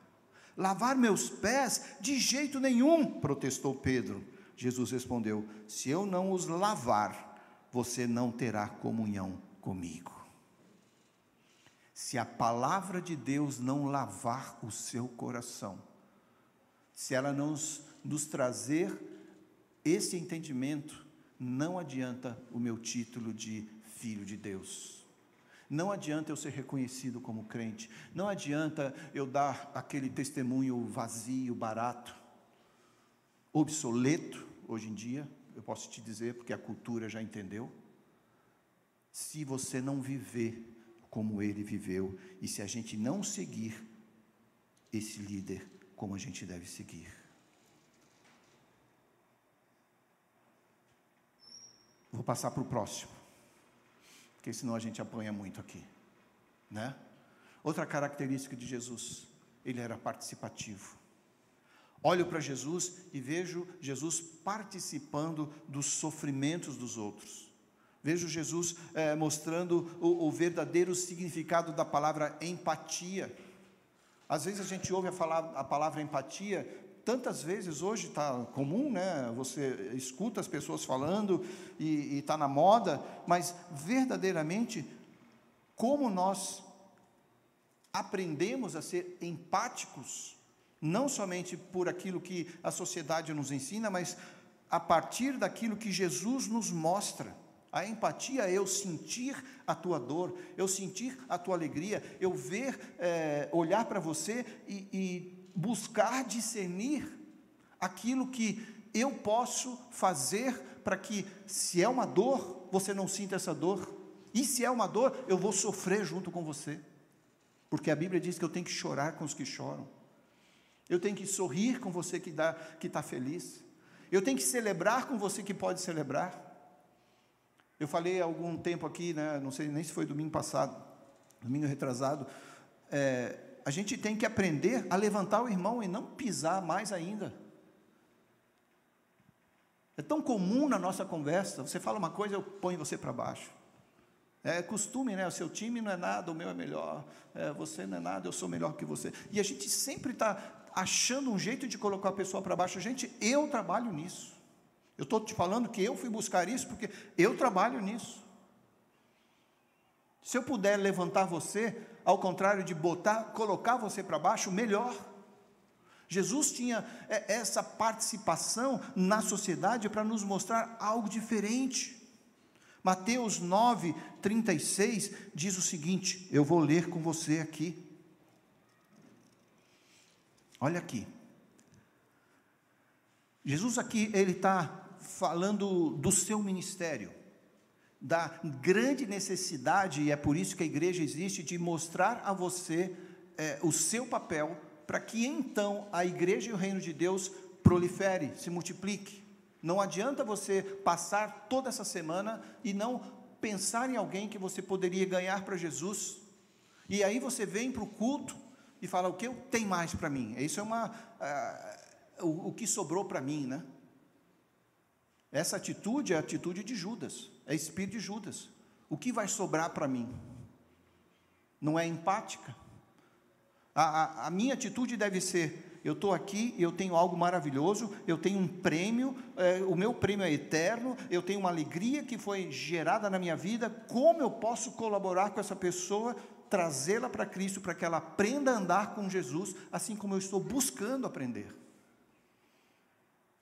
Lavar meus pés? De jeito nenhum, protestou Pedro. Jesus respondeu: Se eu não os lavar, você não terá comunhão comigo. Se a palavra de Deus não lavar o seu coração, se ela não nos, trazer esse entendimento, não adianta o meu título de filho de Deus. Não adianta eu ser reconhecido como crente, não adianta eu dar aquele testemunho vazio, barato, obsoleto, hoje em dia, eu posso te dizer, porque a cultura já entendeu. Se você não viver como ele viveu, e se a gente não seguir esse líder como a gente deve seguir. Vou passar para o próximo porque senão a gente apanha muito aqui, né? Outra característica de Jesus, ele era participativo. Olho para Jesus e vejo Jesus participando dos sofrimentos dos outros. Vejo Jesus é, mostrando o, o, verdadeiro significado da palavra empatia. Às vezes a gente ouve a, falar, a palavra empatia tantas vezes hoje está comum, né? Você escuta as pessoas falando e está na moda, mas verdadeiramente, como nós aprendemos a ser empáticos, não somente por aquilo que a sociedade nos ensina, mas a partir daquilo que Jesus nos mostra. A empatia é eu sentir a tua dor, eu sentir a tua alegria, eu ver, é, olhar para você e, e buscar discernir aquilo que eu posso fazer para que, se é uma dor, você não sinta essa dor, e se é uma dor, eu vou sofrer junto com você, porque a Bíblia diz que eu tenho que chorar com os que choram, eu tenho que sorrir com você que está feliz, eu tenho que celebrar com você que pode celebrar. Eu falei há algum tempo aqui, né, não sei nem se foi domingo passado, domingo retrasado, é, a gente tem que aprender a levantar o irmão e não pisar mais ainda. É tão comum na nossa conversa, você fala uma coisa, eu ponho você para baixo. É costume, né? O seu time não é nada, o meu é melhor. É, você não é nada, eu sou melhor que você. E a gente sempre está achando um jeito de colocar a pessoa para baixo. Gente, eu trabalho nisso. Eu estou te falando que eu fui buscar isso porque eu trabalho nisso. Se eu puder levantar você, ao contrário de botar, colocar você para baixo, melhor. Jesus tinha é, essa participação na sociedade para nos mostrar algo diferente. Mateus 9, 36 diz o seguinte: eu vou ler com você aqui. Olha aqui. Jesus aqui, ele está falando do seu ministério, da grande necessidade, e é por isso que a igreja existe, de mostrar a você é, o seu papel, para que então a igreja e o reino de Deus prolifere, se multiplique. Não adianta você passar toda essa semana e não pensar em alguém que você poderia ganhar para Jesus. E aí você vem para o culto e fala: o que tem mais para mim? Isso é uma. Uh, o, o que sobrou para mim, né? Essa atitude é a atitude de Judas, é espírito de Judas. O que vai sobrar para mim? Não é empática? A, a, a minha atitude deve ser: eu estou aqui, eu tenho algo maravilhoso, eu tenho um prêmio, é, o meu prêmio é eterno, eu tenho uma alegria que foi gerada na minha vida, como eu posso colaborar com essa pessoa, trazê-la para Cristo, para que ela aprenda a andar com Jesus, assim como eu estou buscando aprender.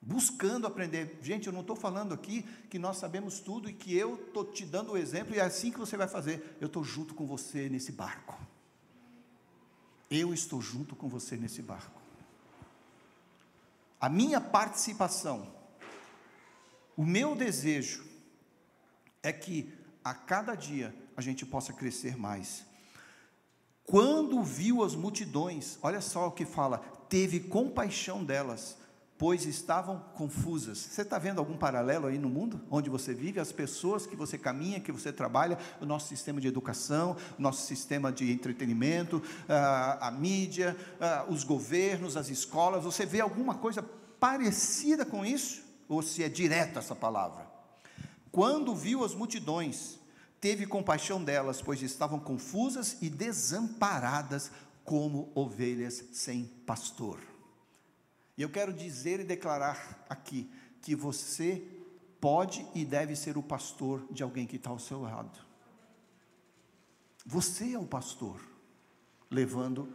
Buscando aprender. Gente, eu não estou falando aqui que nós sabemos tudo e que eu estou te dando o exemplo e é assim que você vai fazer. Eu estou junto com você nesse barco. Eu estou junto com você nesse barco. A minha participação, o meu desejo é que a cada dia a gente possa crescer mais. Quando viu as multidões, olha só o que fala, teve compaixão delas, pois estavam confusas. Você está vendo algum paralelo aí no mundo onde você vive? As pessoas que você caminha, que você trabalha, o nosso sistema de educação, o nosso sistema de entretenimento, a, a mídia, a, os governos, as escolas. Você vê alguma coisa parecida com isso? Ou se é direta essa palavra? Quando viu as multidões, teve compaixão delas, pois estavam confusas e desamparadas como ovelhas sem pastor. E eu quero dizer e declarar aqui que você pode e deve ser o pastor de alguém que está ao seu lado. Você é o pastor, levando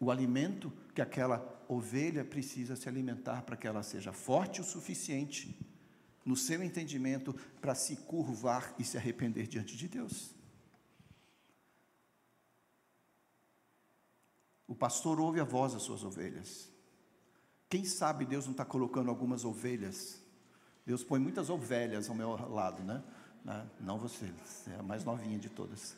o alimento que aquela ovelha precisa se alimentar para que ela seja forte o suficiente, no seu entendimento, para se curvar e se arrepender diante de Deus. O pastor ouve a voz das suas ovelhas. Quem sabe Deus não está colocando algumas ovelhas? Deus põe muitas ovelhas ao meu lado, né? né? Não você, você é a mais novinha de todas.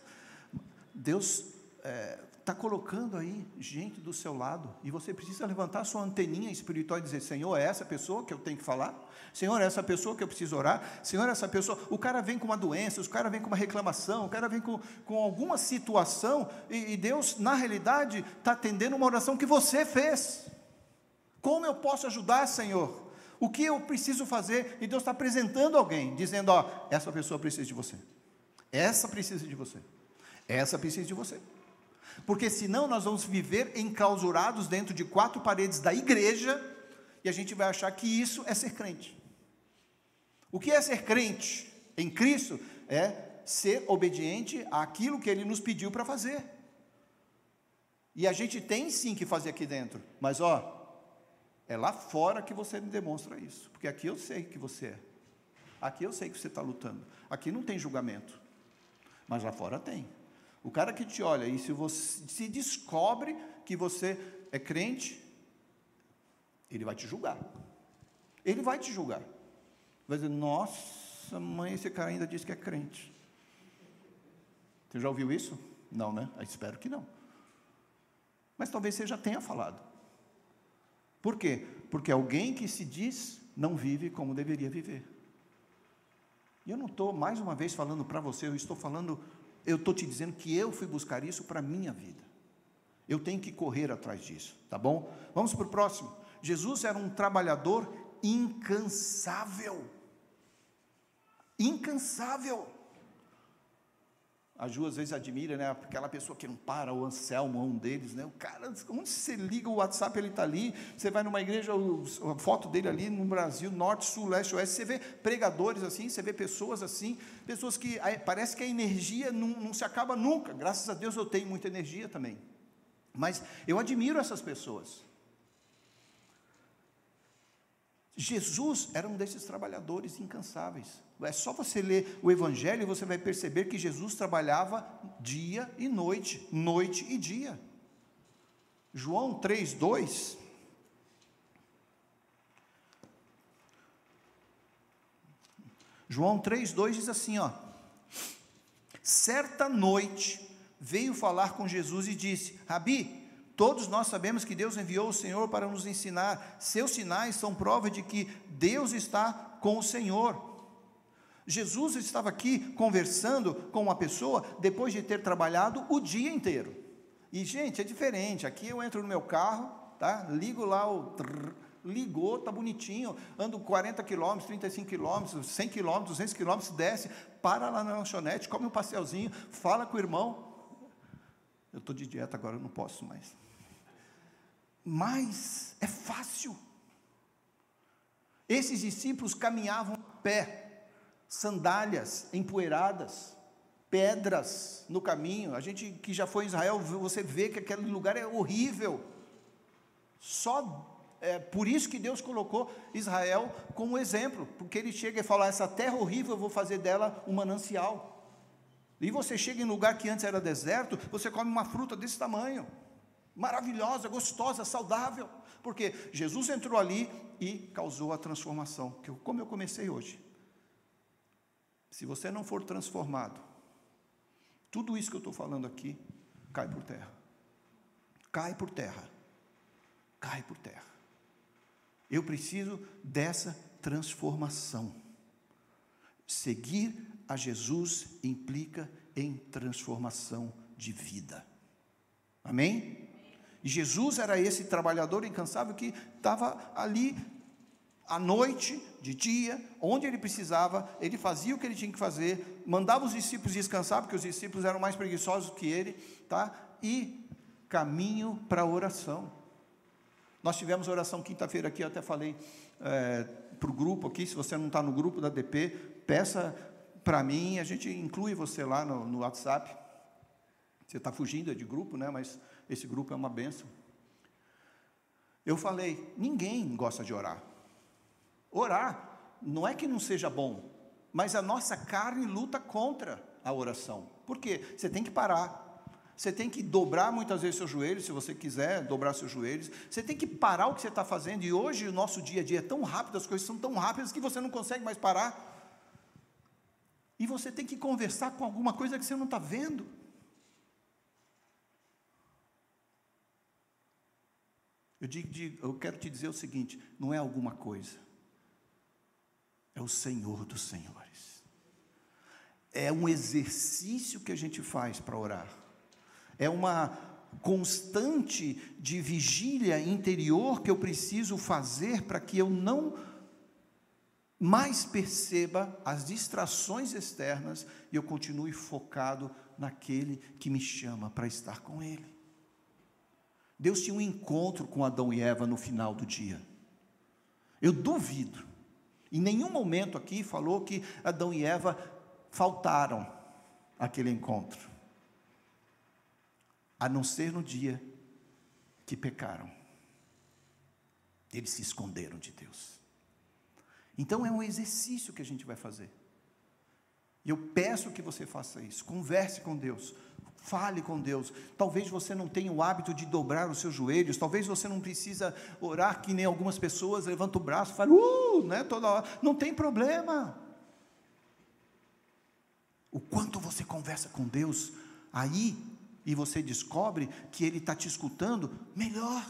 Deus está é, tá colocando aí gente do seu lado e você precisa levantar sua anteninha espiritual e dizer: Senhor, é essa pessoa que eu tenho que falar? Senhor, é essa pessoa que eu preciso orar? Senhor, é essa pessoa. O cara vem com uma doença, o cara vem com uma reclamação, o cara vem com, com alguma situação e, e Deus, na realidade, está atendendo uma oração que você fez. Como eu posso ajudar, Senhor? O que eu preciso fazer? E Deus está apresentando alguém, dizendo: Ó, essa pessoa precisa de você. Essa precisa de você. Essa precisa de você. Porque senão nós vamos viver enclausurados dentro de quatro paredes da igreja e a gente vai achar que isso é ser crente. O que é ser crente em Cristo é ser obediente àquilo que Ele nos pediu para fazer. E a gente tem sim que fazer aqui dentro, mas ó, é lá fora que você demonstra isso, porque aqui eu sei que você é. Aqui eu sei que você está lutando. Aqui não tem julgamento, mas lá fora tem. O cara que te olha e se você se descobre que você é crente, ele vai te julgar. Ele vai te julgar. Vai dizer: Nossa, mãe, esse cara ainda diz que é crente. Você já ouviu isso? Não, né? Eu espero que não. Mas talvez você já tenha falado. Por quê? Porque alguém que se diz não vive como deveria viver. E eu não estou, mais uma vez, falando para você, eu estou falando, eu estou te dizendo que eu fui buscar isso para a minha vida. Eu tenho que correr atrás disso, tá bom? Vamos para o próximo. Jesus era um trabalhador incansável. Incansável. A Ju às vezes admira, né? Aquela pessoa que não para, o Anselmo, um deles, né? O cara, onde você liga o WhatsApp, ele está ali. Você vai numa igreja, a foto dele ali no Brasil, norte, sul, leste, oeste. Você vê pregadores assim, você vê pessoas assim, pessoas que parece que a energia não, não se acaba nunca. Graças a Deus eu tenho muita energia também. Mas eu admiro essas pessoas. Jesus era um desses trabalhadores incansáveis. É só você ler o Evangelho e você vai perceber que Jesus trabalhava dia e noite, noite e dia. João 3, 2. João 3, 2 diz assim: ó, certa noite veio falar com Jesus e disse: Rabi, Todos nós sabemos que Deus enviou o Senhor para nos ensinar. Seus sinais são prova de que Deus está com o Senhor. Jesus estava aqui conversando com uma pessoa depois de ter trabalhado o dia inteiro. E, gente, é diferente. Aqui eu entro no meu carro, tá? ligo lá o. Ligou, tá bonitinho. Ando 40 quilômetros, 35 quilômetros, 100 quilômetros, 200 quilômetros, desce, para lá na lanchonete, come um pastelzinho, fala com o irmão. Eu estou de dieta agora, eu não posso mais mas é fácil. Esses discípulos caminhavam a pé, sandálias empoeiradas, pedras no caminho. A gente que já foi em Israel, você vê que aquele lugar é horrível. Só é por isso que Deus colocou Israel como exemplo, porque ele chega e fala: essa terra horrível, eu vou fazer dela um manancial. E você chega em lugar que antes era deserto, você come uma fruta desse tamanho maravilhosa, gostosa, saudável, porque Jesus entrou ali e causou a transformação, que como eu comecei hoje. Se você não for transformado, tudo isso que eu estou falando aqui cai por terra. Cai por terra. Cai por terra. Eu preciso dessa transformação. Seguir a Jesus implica em transformação de vida. Amém? Jesus era esse trabalhador incansável que estava ali à noite, de dia, onde ele precisava, ele fazia o que ele tinha que fazer, mandava os discípulos descansar, porque os discípulos eram mais preguiçosos que ele, tá? E caminho para a oração. Nós tivemos oração quinta-feira aqui, eu até falei é, para o grupo aqui, se você não está no grupo da DP, peça para mim, a gente inclui você lá no, no WhatsApp. Você está fugindo de grupo, né? Mas esse grupo é uma benção. Eu falei: ninguém gosta de orar. Orar não é que não seja bom, mas a nossa carne luta contra a oração. Por quê? Você tem que parar. Você tem que dobrar muitas vezes seus joelhos, se você quiser dobrar seus joelhos. Você tem que parar o que você está fazendo. E hoje o nosso dia a dia é tão rápido, as coisas são tão rápidas que você não consegue mais parar. E você tem que conversar com alguma coisa que você não está vendo. Eu, digo, eu quero te dizer o seguinte: não é alguma coisa, é o Senhor dos Senhores. É um exercício que a gente faz para orar, é uma constante de vigília interior que eu preciso fazer para que eu não mais perceba as distrações externas e eu continue focado naquele que me chama para estar com Ele. Deus tinha um encontro com Adão e Eva no final do dia. Eu duvido. Em nenhum momento aqui falou que Adão e Eva faltaram aquele encontro. A não ser no dia que pecaram. Eles se esconderam de Deus. Então é um exercício que a gente vai fazer. E eu peço que você faça isso. Converse com Deus. Fale com Deus. Talvez você não tenha o hábito de dobrar os seus joelhos. Talvez você não precisa orar que nem algumas pessoas levanta o braço e fala, uh, né, toda hora. Não tem problema. O quanto você conversa com Deus aí e você descobre que Ele está te escutando, melhor.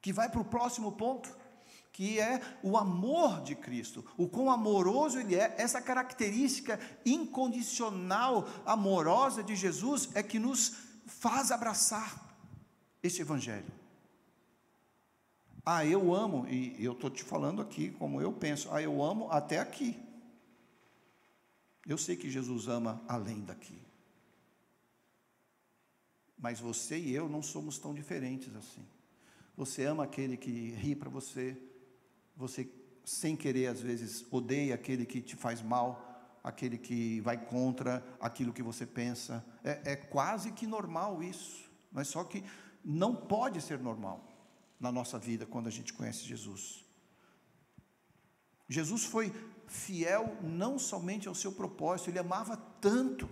Que vai para o próximo ponto. Que é o amor de Cristo, o quão amoroso Ele é, essa característica incondicional, amorosa de Jesus é que nos faz abraçar este Evangelho. Ah, eu amo, e eu estou te falando aqui como eu penso, ah, eu amo até aqui. Eu sei que Jesus ama além daqui. Mas você e eu não somos tão diferentes assim. Você ama aquele que ri para você, você, sem querer, às vezes, odeia aquele que te faz mal, aquele que vai contra aquilo que você pensa. É, é quase que normal isso, mas só que não pode ser normal na nossa vida quando a gente conhece Jesus. Jesus foi fiel não somente ao seu propósito, ele amava tanto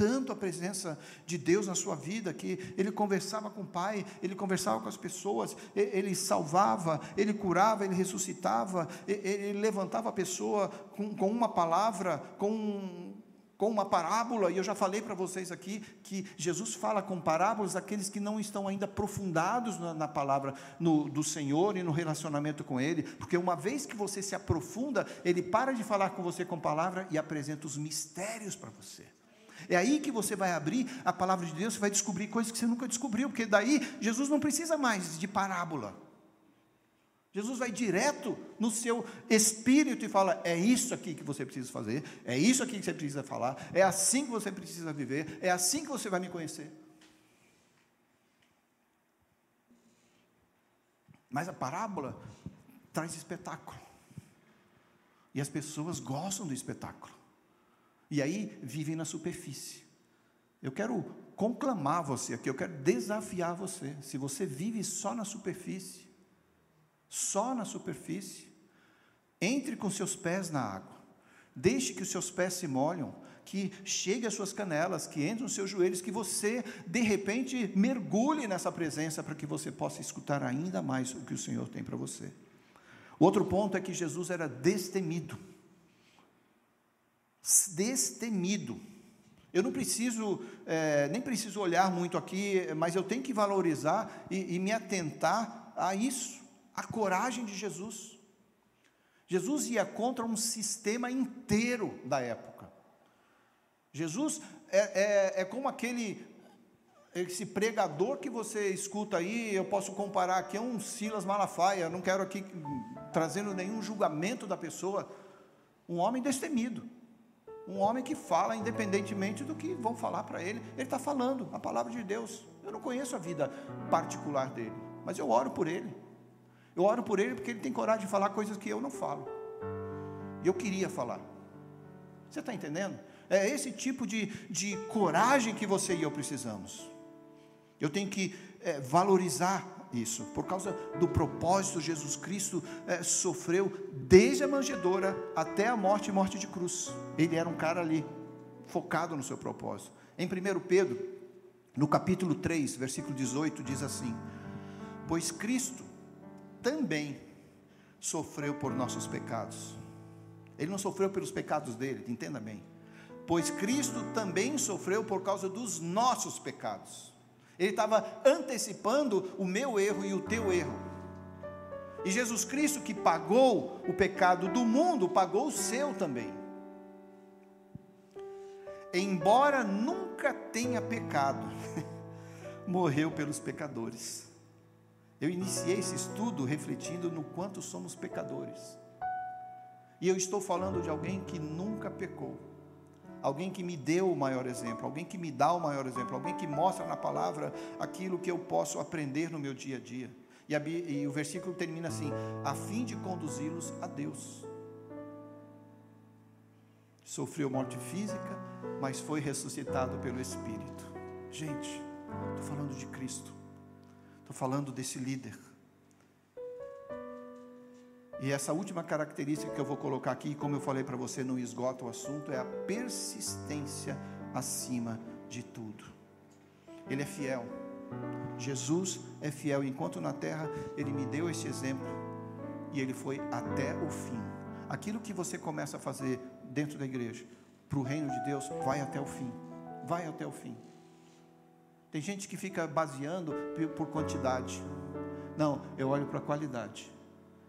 tanto a presença de Deus na sua vida que ele conversava com o Pai, ele conversava com as pessoas, ele salvava, ele curava, ele ressuscitava, ele levantava a pessoa com, com uma palavra, com, com uma parábola, e eu já falei para vocês aqui que Jesus fala com parábolas aqueles que não estão ainda aprofundados na, na palavra no, do Senhor e no relacionamento com Ele, porque uma vez que você se aprofunda, Ele para de falar com você com palavra e apresenta os mistérios para você. É aí que você vai abrir a palavra de Deus, você vai descobrir coisas que você nunca descobriu, porque daí Jesus não precisa mais de parábola. Jesus vai direto no seu espírito e fala: é isso aqui que você precisa fazer, é isso aqui que você precisa falar, é assim que você precisa viver, é assim que você vai me conhecer. Mas a parábola traz espetáculo. E as pessoas gostam do espetáculo. E aí vivem na superfície. Eu quero conclamar você aqui, eu quero desafiar você. Se você vive só na superfície, só na superfície, entre com seus pés na água. Deixe que os seus pés se molham, que chegue às suas canelas, que entre nos seus joelhos, que você, de repente, mergulhe nessa presença para que você possa escutar ainda mais o que o Senhor tem para você. Outro ponto é que Jesus era destemido destemido. Eu não preciso, é, nem preciso olhar muito aqui, mas eu tenho que valorizar e, e me atentar a isso, a coragem de Jesus. Jesus ia contra um sistema inteiro da época. Jesus é, é, é como aquele esse pregador que você escuta aí, eu posso comparar aqui a um Silas Malafaia, não quero aqui trazendo nenhum julgamento da pessoa, um homem destemido. Um homem que fala independentemente do que vão falar para ele, ele está falando a palavra de Deus. Eu não conheço a vida particular dele, mas eu oro por ele. Eu oro por ele porque ele tem coragem de falar coisas que eu não falo. E eu queria falar. Você está entendendo? É esse tipo de, de coragem que você e eu precisamos. Eu tenho que é, valorizar isso. Por causa do propósito, Jesus Cristo é, sofreu desde a manjedoura até a morte e morte de cruz. Ele era um cara ali, focado no seu propósito. Em 1 Pedro, no capítulo 3, versículo 18, diz assim: Pois Cristo também sofreu por nossos pecados. Ele não sofreu pelos pecados dele, entenda bem. Pois Cristo também sofreu por causa dos nossos pecados ele estava antecipando o meu erro e o teu erro. E Jesus Cristo, que pagou o pecado do mundo, pagou o seu também. Embora nunca tenha pecado, morreu pelos pecadores. Eu iniciei esse estudo refletindo no quanto somos pecadores. E eu estou falando de alguém que nunca pecou alguém que me deu o maior exemplo, alguém que me dá o maior exemplo, alguém que mostra na palavra aquilo que eu posso aprender no meu dia a dia. E, a, e o versículo termina assim: a fim de conduzi-los a Deus. Sofreu morte física, mas foi ressuscitado pelo Espírito. Gente, estou falando de Cristo, estou falando desse líder e essa última característica que eu vou colocar aqui, como eu falei para você, não esgota o assunto, é a persistência acima de tudo. Ele é fiel. Jesus é fiel. Enquanto na terra ele me deu esse exemplo e ele foi até o fim. Aquilo que você começa a fazer dentro da igreja, para o reino de Deus, vai até o fim. Vai até o fim. Tem gente que fica baseando por quantidade. Não, eu olho para a qualidade.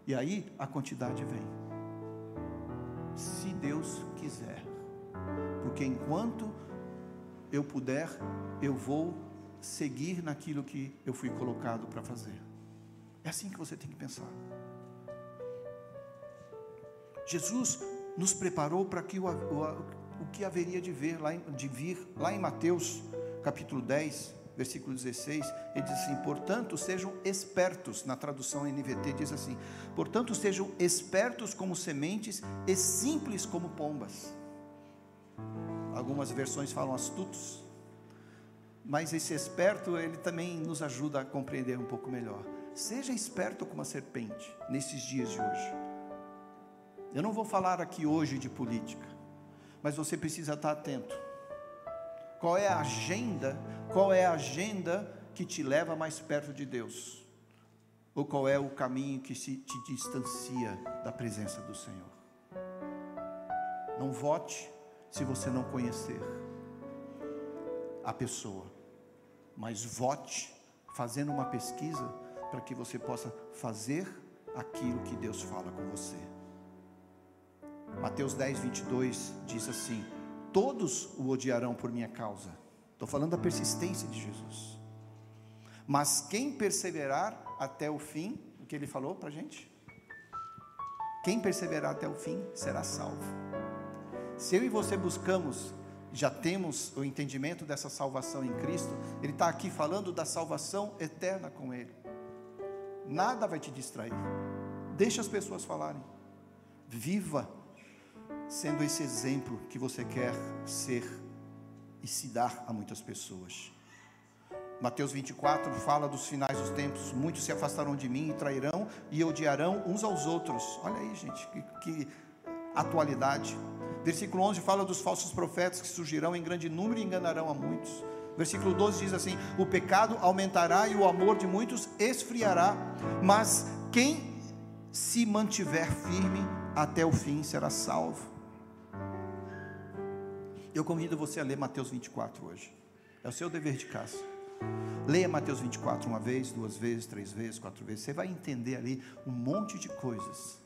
E aí a quantidade vem. Se Deus quiser. Porque enquanto eu puder, eu vou seguir naquilo que eu fui colocado para fazer. É assim que você tem que pensar. Jesus nos preparou para que o, o, o que haveria de, ver lá, de vir lá em Mateus capítulo 10, versículo 16, ele diz assim: portanto, sejam espertos, na tradução NVT diz assim: portanto, sejam espertos como sementes e simples como pombas. Algumas versões falam astutos, mas esse esperto, ele também nos ajuda a compreender um pouco melhor. Seja esperto como a serpente nesses dias de hoje. Eu não vou falar aqui hoje de política, mas você precisa estar atento. Qual é a agenda? Qual é a agenda que te leva mais perto de Deus? Ou qual é o caminho que se te distancia da presença do Senhor? Não vote se você não conhecer a pessoa, mas vote fazendo uma pesquisa para que você possa fazer aquilo que Deus fala com você. Mateus 10, 22 diz assim: Todos o odiarão por minha causa. Estou falando da persistência de Jesus. Mas quem perseverar até o fim, o que ele falou para a gente? Quem perseverar até o fim será salvo. Se eu e você buscamos, já temos o entendimento dessa salvação em Cristo, Ele está aqui falando da salvação eterna com Ele. Nada vai te distrair. Deixa as pessoas falarem. Viva sendo esse exemplo que você quer ser e se dar a muitas pessoas. Mateus 24 fala dos finais dos tempos: muitos se afastarão de mim e trairão e odiarão uns aos outros. Olha aí, gente, que, que atualidade. Versículo 11 fala dos falsos profetas que surgirão em grande número e enganarão a muitos. Versículo 12 diz assim: O pecado aumentará e o amor de muitos esfriará, mas quem se mantiver firme até o fim será salvo. Eu convido você a ler Mateus 24 hoje. É o seu dever de casa. Leia Mateus 24 uma vez, duas vezes, três vezes, quatro vezes. Você vai entender ali um monte de coisas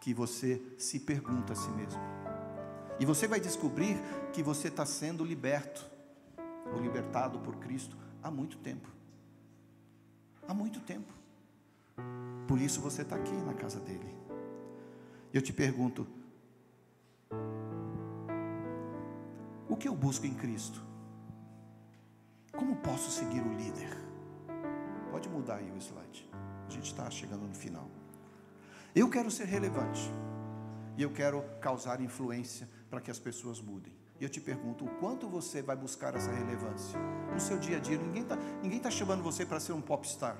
que você se pergunta a si mesmo. E você vai descobrir que você está sendo liberto, ou libertado por Cristo, há muito tempo. Há muito tempo. Por isso você está aqui na casa dele. Eu te pergunto: o que eu busco em Cristo? Como posso seguir o líder? Pode mudar aí o slide. A gente está chegando no final. Eu quero ser relevante. E eu quero causar influência para que as pessoas mudem. E eu te pergunto, o quanto você vai buscar essa relevância? No seu dia a dia, ninguém está ninguém tá chamando você para ser um popstar.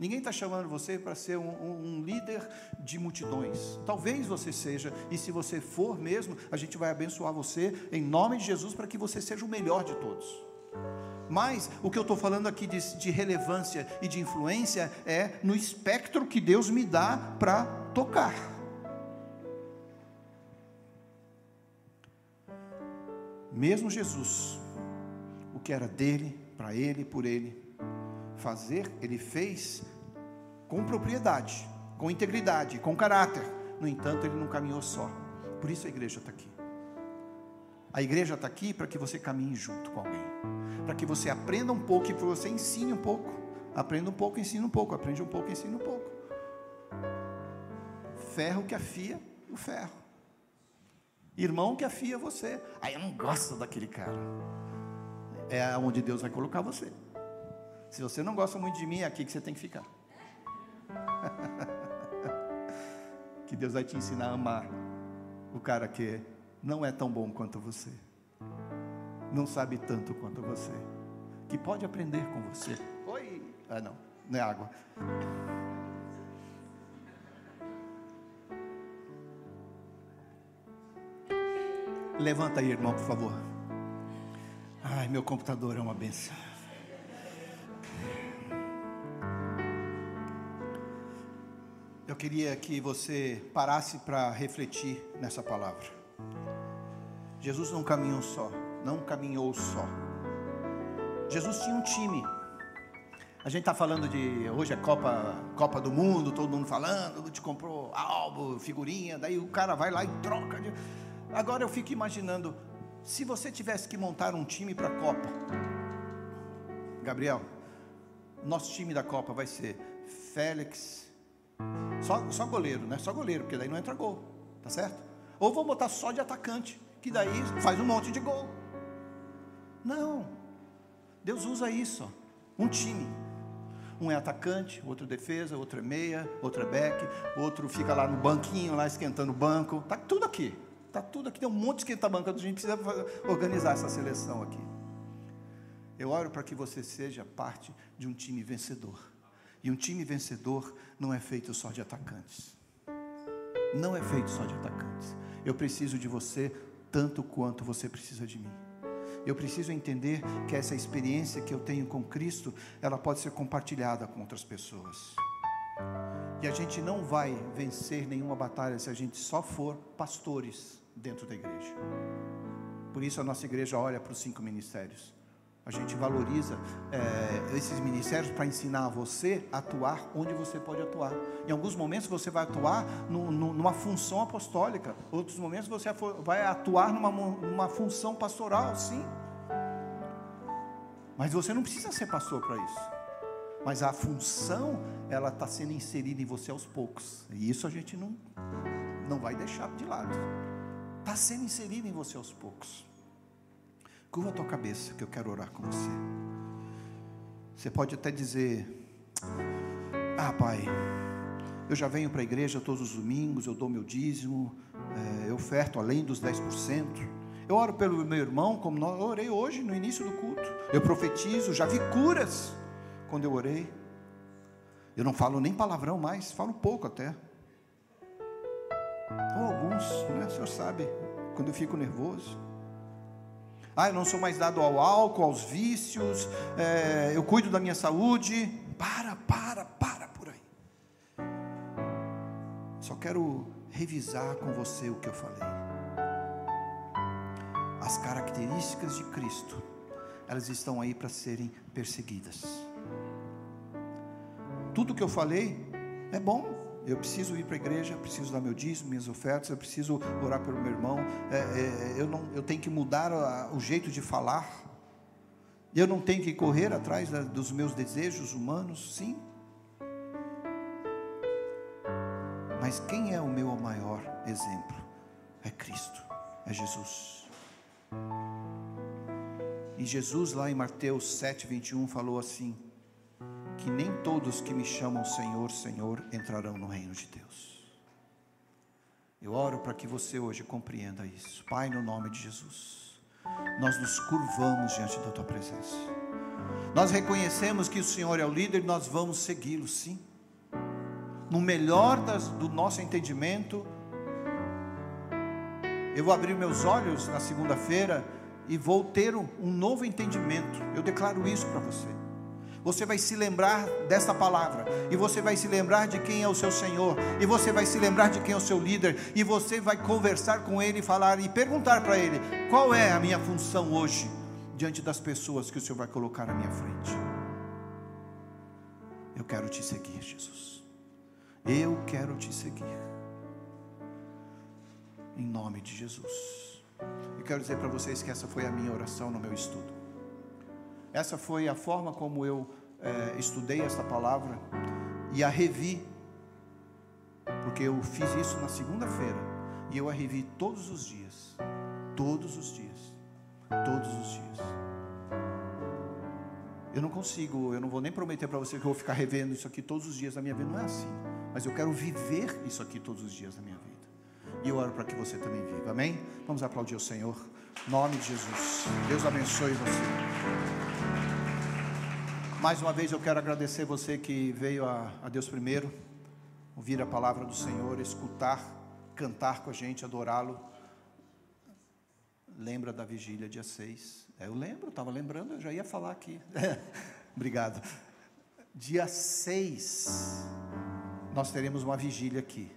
Ninguém está chamando você para ser um, um, um, líder de multidões. Talvez você seja, e se você for mesmo, a gente vai abençoar você em nome de Jesus para que você seja o melhor de todos. Mas o que eu estou falando aqui de, de relevância e de influência é no espectro que Deus me dá para tocar. Mesmo Jesus, o que era dele, para ele, por ele, fazer, ele fez com propriedade, com integridade, com caráter. No entanto, ele não caminhou só. Por isso a igreja está aqui. A igreja está aqui para que você caminhe junto com alguém, para que você aprenda um pouco e para você ensine um pouco. Aprenda um pouco, ensina um pouco, aprende um pouco, ensina um pouco. Ferro que afia o ferro. Irmão que afia você. Aí eu não gosto daquele cara. É onde Deus vai colocar você. Se você não gosta muito de mim, é aqui que você tem que ficar. que Deus vai te ensinar a amar o cara que não é tão bom quanto você, não sabe tanto quanto você, que pode aprender com você. Oi! Ah, não, não é água. Levanta aí, irmão, por favor. Ai, meu computador é uma benção. Queria que você parasse para refletir nessa palavra. Jesus não caminhou só, não caminhou só. Jesus tinha um time, A gente está falando de. Hoje é Copa, Copa do Mundo, todo mundo falando, te comprou álbum, figurinha, daí o cara vai lá e troca. De... Agora eu fico imaginando, se você tivesse que montar um time para a Copa, Gabriel, nosso time da Copa vai ser Félix, só, só goleiro, né? Só goleiro, porque daí não entra gol, tá certo? Ou vou botar só de atacante, que daí faz um monte de gol. Não, Deus usa isso, um time. Um é atacante, outro defesa, outro é meia, outro é back, outro fica lá no banquinho, lá esquentando o banco. Tá tudo aqui. Tá tudo aqui. Tem um monte de esquenta-banco. A gente precisa organizar essa seleção aqui. Eu oro para que você seja parte de um time vencedor. E um time vencedor não é feito só de atacantes. Não é feito só de atacantes. Eu preciso de você tanto quanto você precisa de mim. Eu preciso entender que essa experiência que eu tenho com Cristo, ela pode ser compartilhada com outras pessoas. E a gente não vai vencer nenhuma batalha se a gente só for pastores dentro da igreja. Por isso a nossa igreja olha para os cinco ministérios. A gente valoriza é, esses ministérios para ensinar você a atuar onde você pode atuar. Em alguns momentos você vai atuar no, no, numa função apostólica, outros momentos você vai atuar numa, numa função pastoral, sim. Mas você não precisa ser pastor para isso. Mas a função, ela está sendo inserida em você aos poucos. E isso a gente não, não vai deixar de lado. Está sendo inserida em você aos poucos. Curva a tua cabeça que eu quero orar com você. Você pode até dizer: Ah, pai, eu já venho para a igreja todos os domingos, eu dou meu dízimo, é, eu oferto além dos 10%. Eu oro pelo meu irmão, como eu orei hoje no início do culto. Eu profetizo, já vi curas quando eu orei. Eu não falo nem palavrão mais, falo pouco até. Ou alguns, né? O senhor sabe, quando eu fico nervoso. Ah, eu não sou mais dado ao álcool, aos vícios, é, eu cuido da minha saúde. Para, para, para por aí. Só quero revisar com você o que eu falei. As características de Cristo, elas estão aí para serem perseguidas. Tudo que eu falei é bom, eu preciso ir para a igreja, preciso dar meu dízimo, minhas ofertas, eu preciso orar pelo meu irmão, é, é, eu, não, eu tenho que mudar a, o jeito de falar, eu não tenho que correr atrás da, dos meus desejos humanos, sim. Mas quem é o meu maior exemplo? É Cristo, é Jesus. E Jesus, lá em Mateus 7, 21, falou assim: que nem todos que me chamam Senhor, Senhor entrarão no reino de Deus. Eu oro para que você hoje compreenda isso. Pai, no nome de Jesus, nós nos curvamos diante da tua presença. Nós reconhecemos que o Senhor é o líder e nós vamos segui-lo, sim. No melhor das, do nosso entendimento, eu vou abrir meus olhos na segunda-feira e vou ter um, um novo entendimento. Eu declaro isso para você você vai se lembrar dessa palavra, e você vai se lembrar de quem é o seu Senhor, e você vai se lembrar de quem é o seu líder, e você vai conversar com ele, falar e perguntar para ele: qual é a minha função hoje, diante das pessoas que o Senhor vai colocar à minha frente. Eu quero te seguir, Jesus. Eu quero te seguir. Em nome de Jesus. Eu quero dizer para vocês que essa foi a minha oração no meu estudo. Essa foi a forma como eu é, estudei essa palavra e a revi, porque eu fiz isso na segunda-feira e eu a revi todos os dias, todos os dias, todos os dias. Eu não consigo, eu não vou nem prometer para você que eu vou ficar revendo isso aqui todos os dias da minha vida, não é assim. Mas eu quero viver isso aqui todos os dias da minha vida. E eu oro para que você também viva. Amém? Vamos aplaudir o Senhor. Nome de Jesus. Deus abençoe você. Mais uma vez eu quero agradecer você que veio a, a Deus primeiro, ouvir a palavra do Senhor, escutar, cantar com a gente, adorá-lo. Lembra da vigília dia 6? É, eu lembro, estava lembrando, eu já ia falar aqui. Obrigado. Dia 6, nós teremos uma vigília aqui.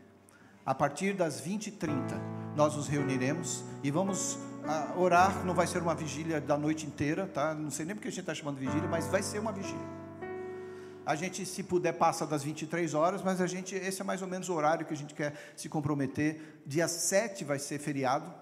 A partir das 20h30, nós nos reuniremos e vamos ah, orar. Não vai ser uma vigília da noite inteira, tá? Não sei nem porque a gente está chamando de vigília, mas vai ser uma vigília. A gente, se puder, passa das 23 horas, mas a gente, esse é mais ou menos o horário que a gente quer se comprometer. Dia 7 vai ser feriado.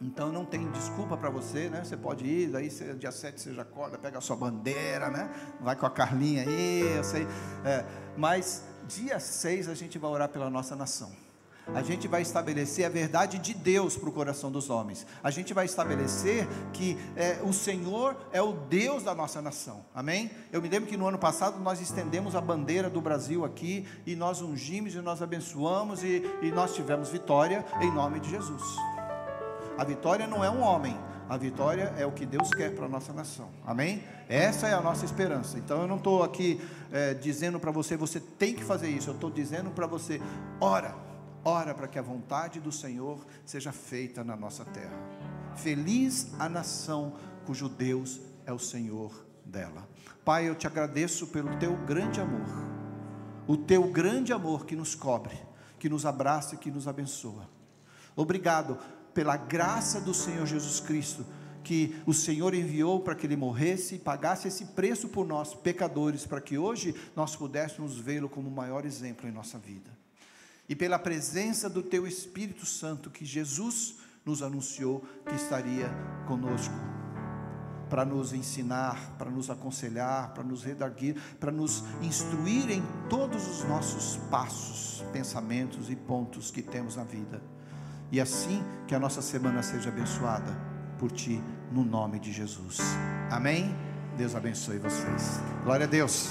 Então não tem desculpa para você, né? Você pode ir, daí você, dia 7 você já acorda, pega a sua bandeira, né? Vai com a Carlinha aí, eu sei. É, mas dia 6 a gente vai orar pela nossa nação. A gente vai estabelecer a verdade de Deus para o coração dos homens. A gente vai estabelecer que é, o Senhor é o Deus da nossa nação. Amém? Eu me lembro que no ano passado nós estendemos a bandeira do Brasil aqui e nós ungimos e nós abençoamos e, e nós tivemos vitória em nome de Jesus. A vitória não é um homem, a vitória é o que Deus quer para a nossa nação. Amém? Essa é a nossa esperança. Então eu não estou aqui é, dizendo para você, você tem que fazer isso. Eu estou dizendo para você, ora ora para que a vontade do Senhor seja feita na nossa terra. Feliz a nação cujo Deus é o Senhor dela. Pai, eu te agradeço pelo teu grande amor, o teu grande amor que nos cobre, que nos abraça e que nos abençoa. Obrigado pela graça do Senhor Jesus Cristo, que o Senhor enviou para que ele morresse e pagasse esse preço por nós, pecadores, para que hoje nós pudéssemos vê-lo como o maior exemplo em nossa vida e pela presença do Teu Espírito Santo que Jesus nos anunciou que estaria conosco para nos ensinar, para nos aconselhar, para nos redarguir, para nos instruir em todos os nossos passos, pensamentos e pontos que temos na vida. E assim que a nossa semana seja abençoada por Ti, no nome de Jesus. Amém? Deus abençoe vocês. Glória a Deus.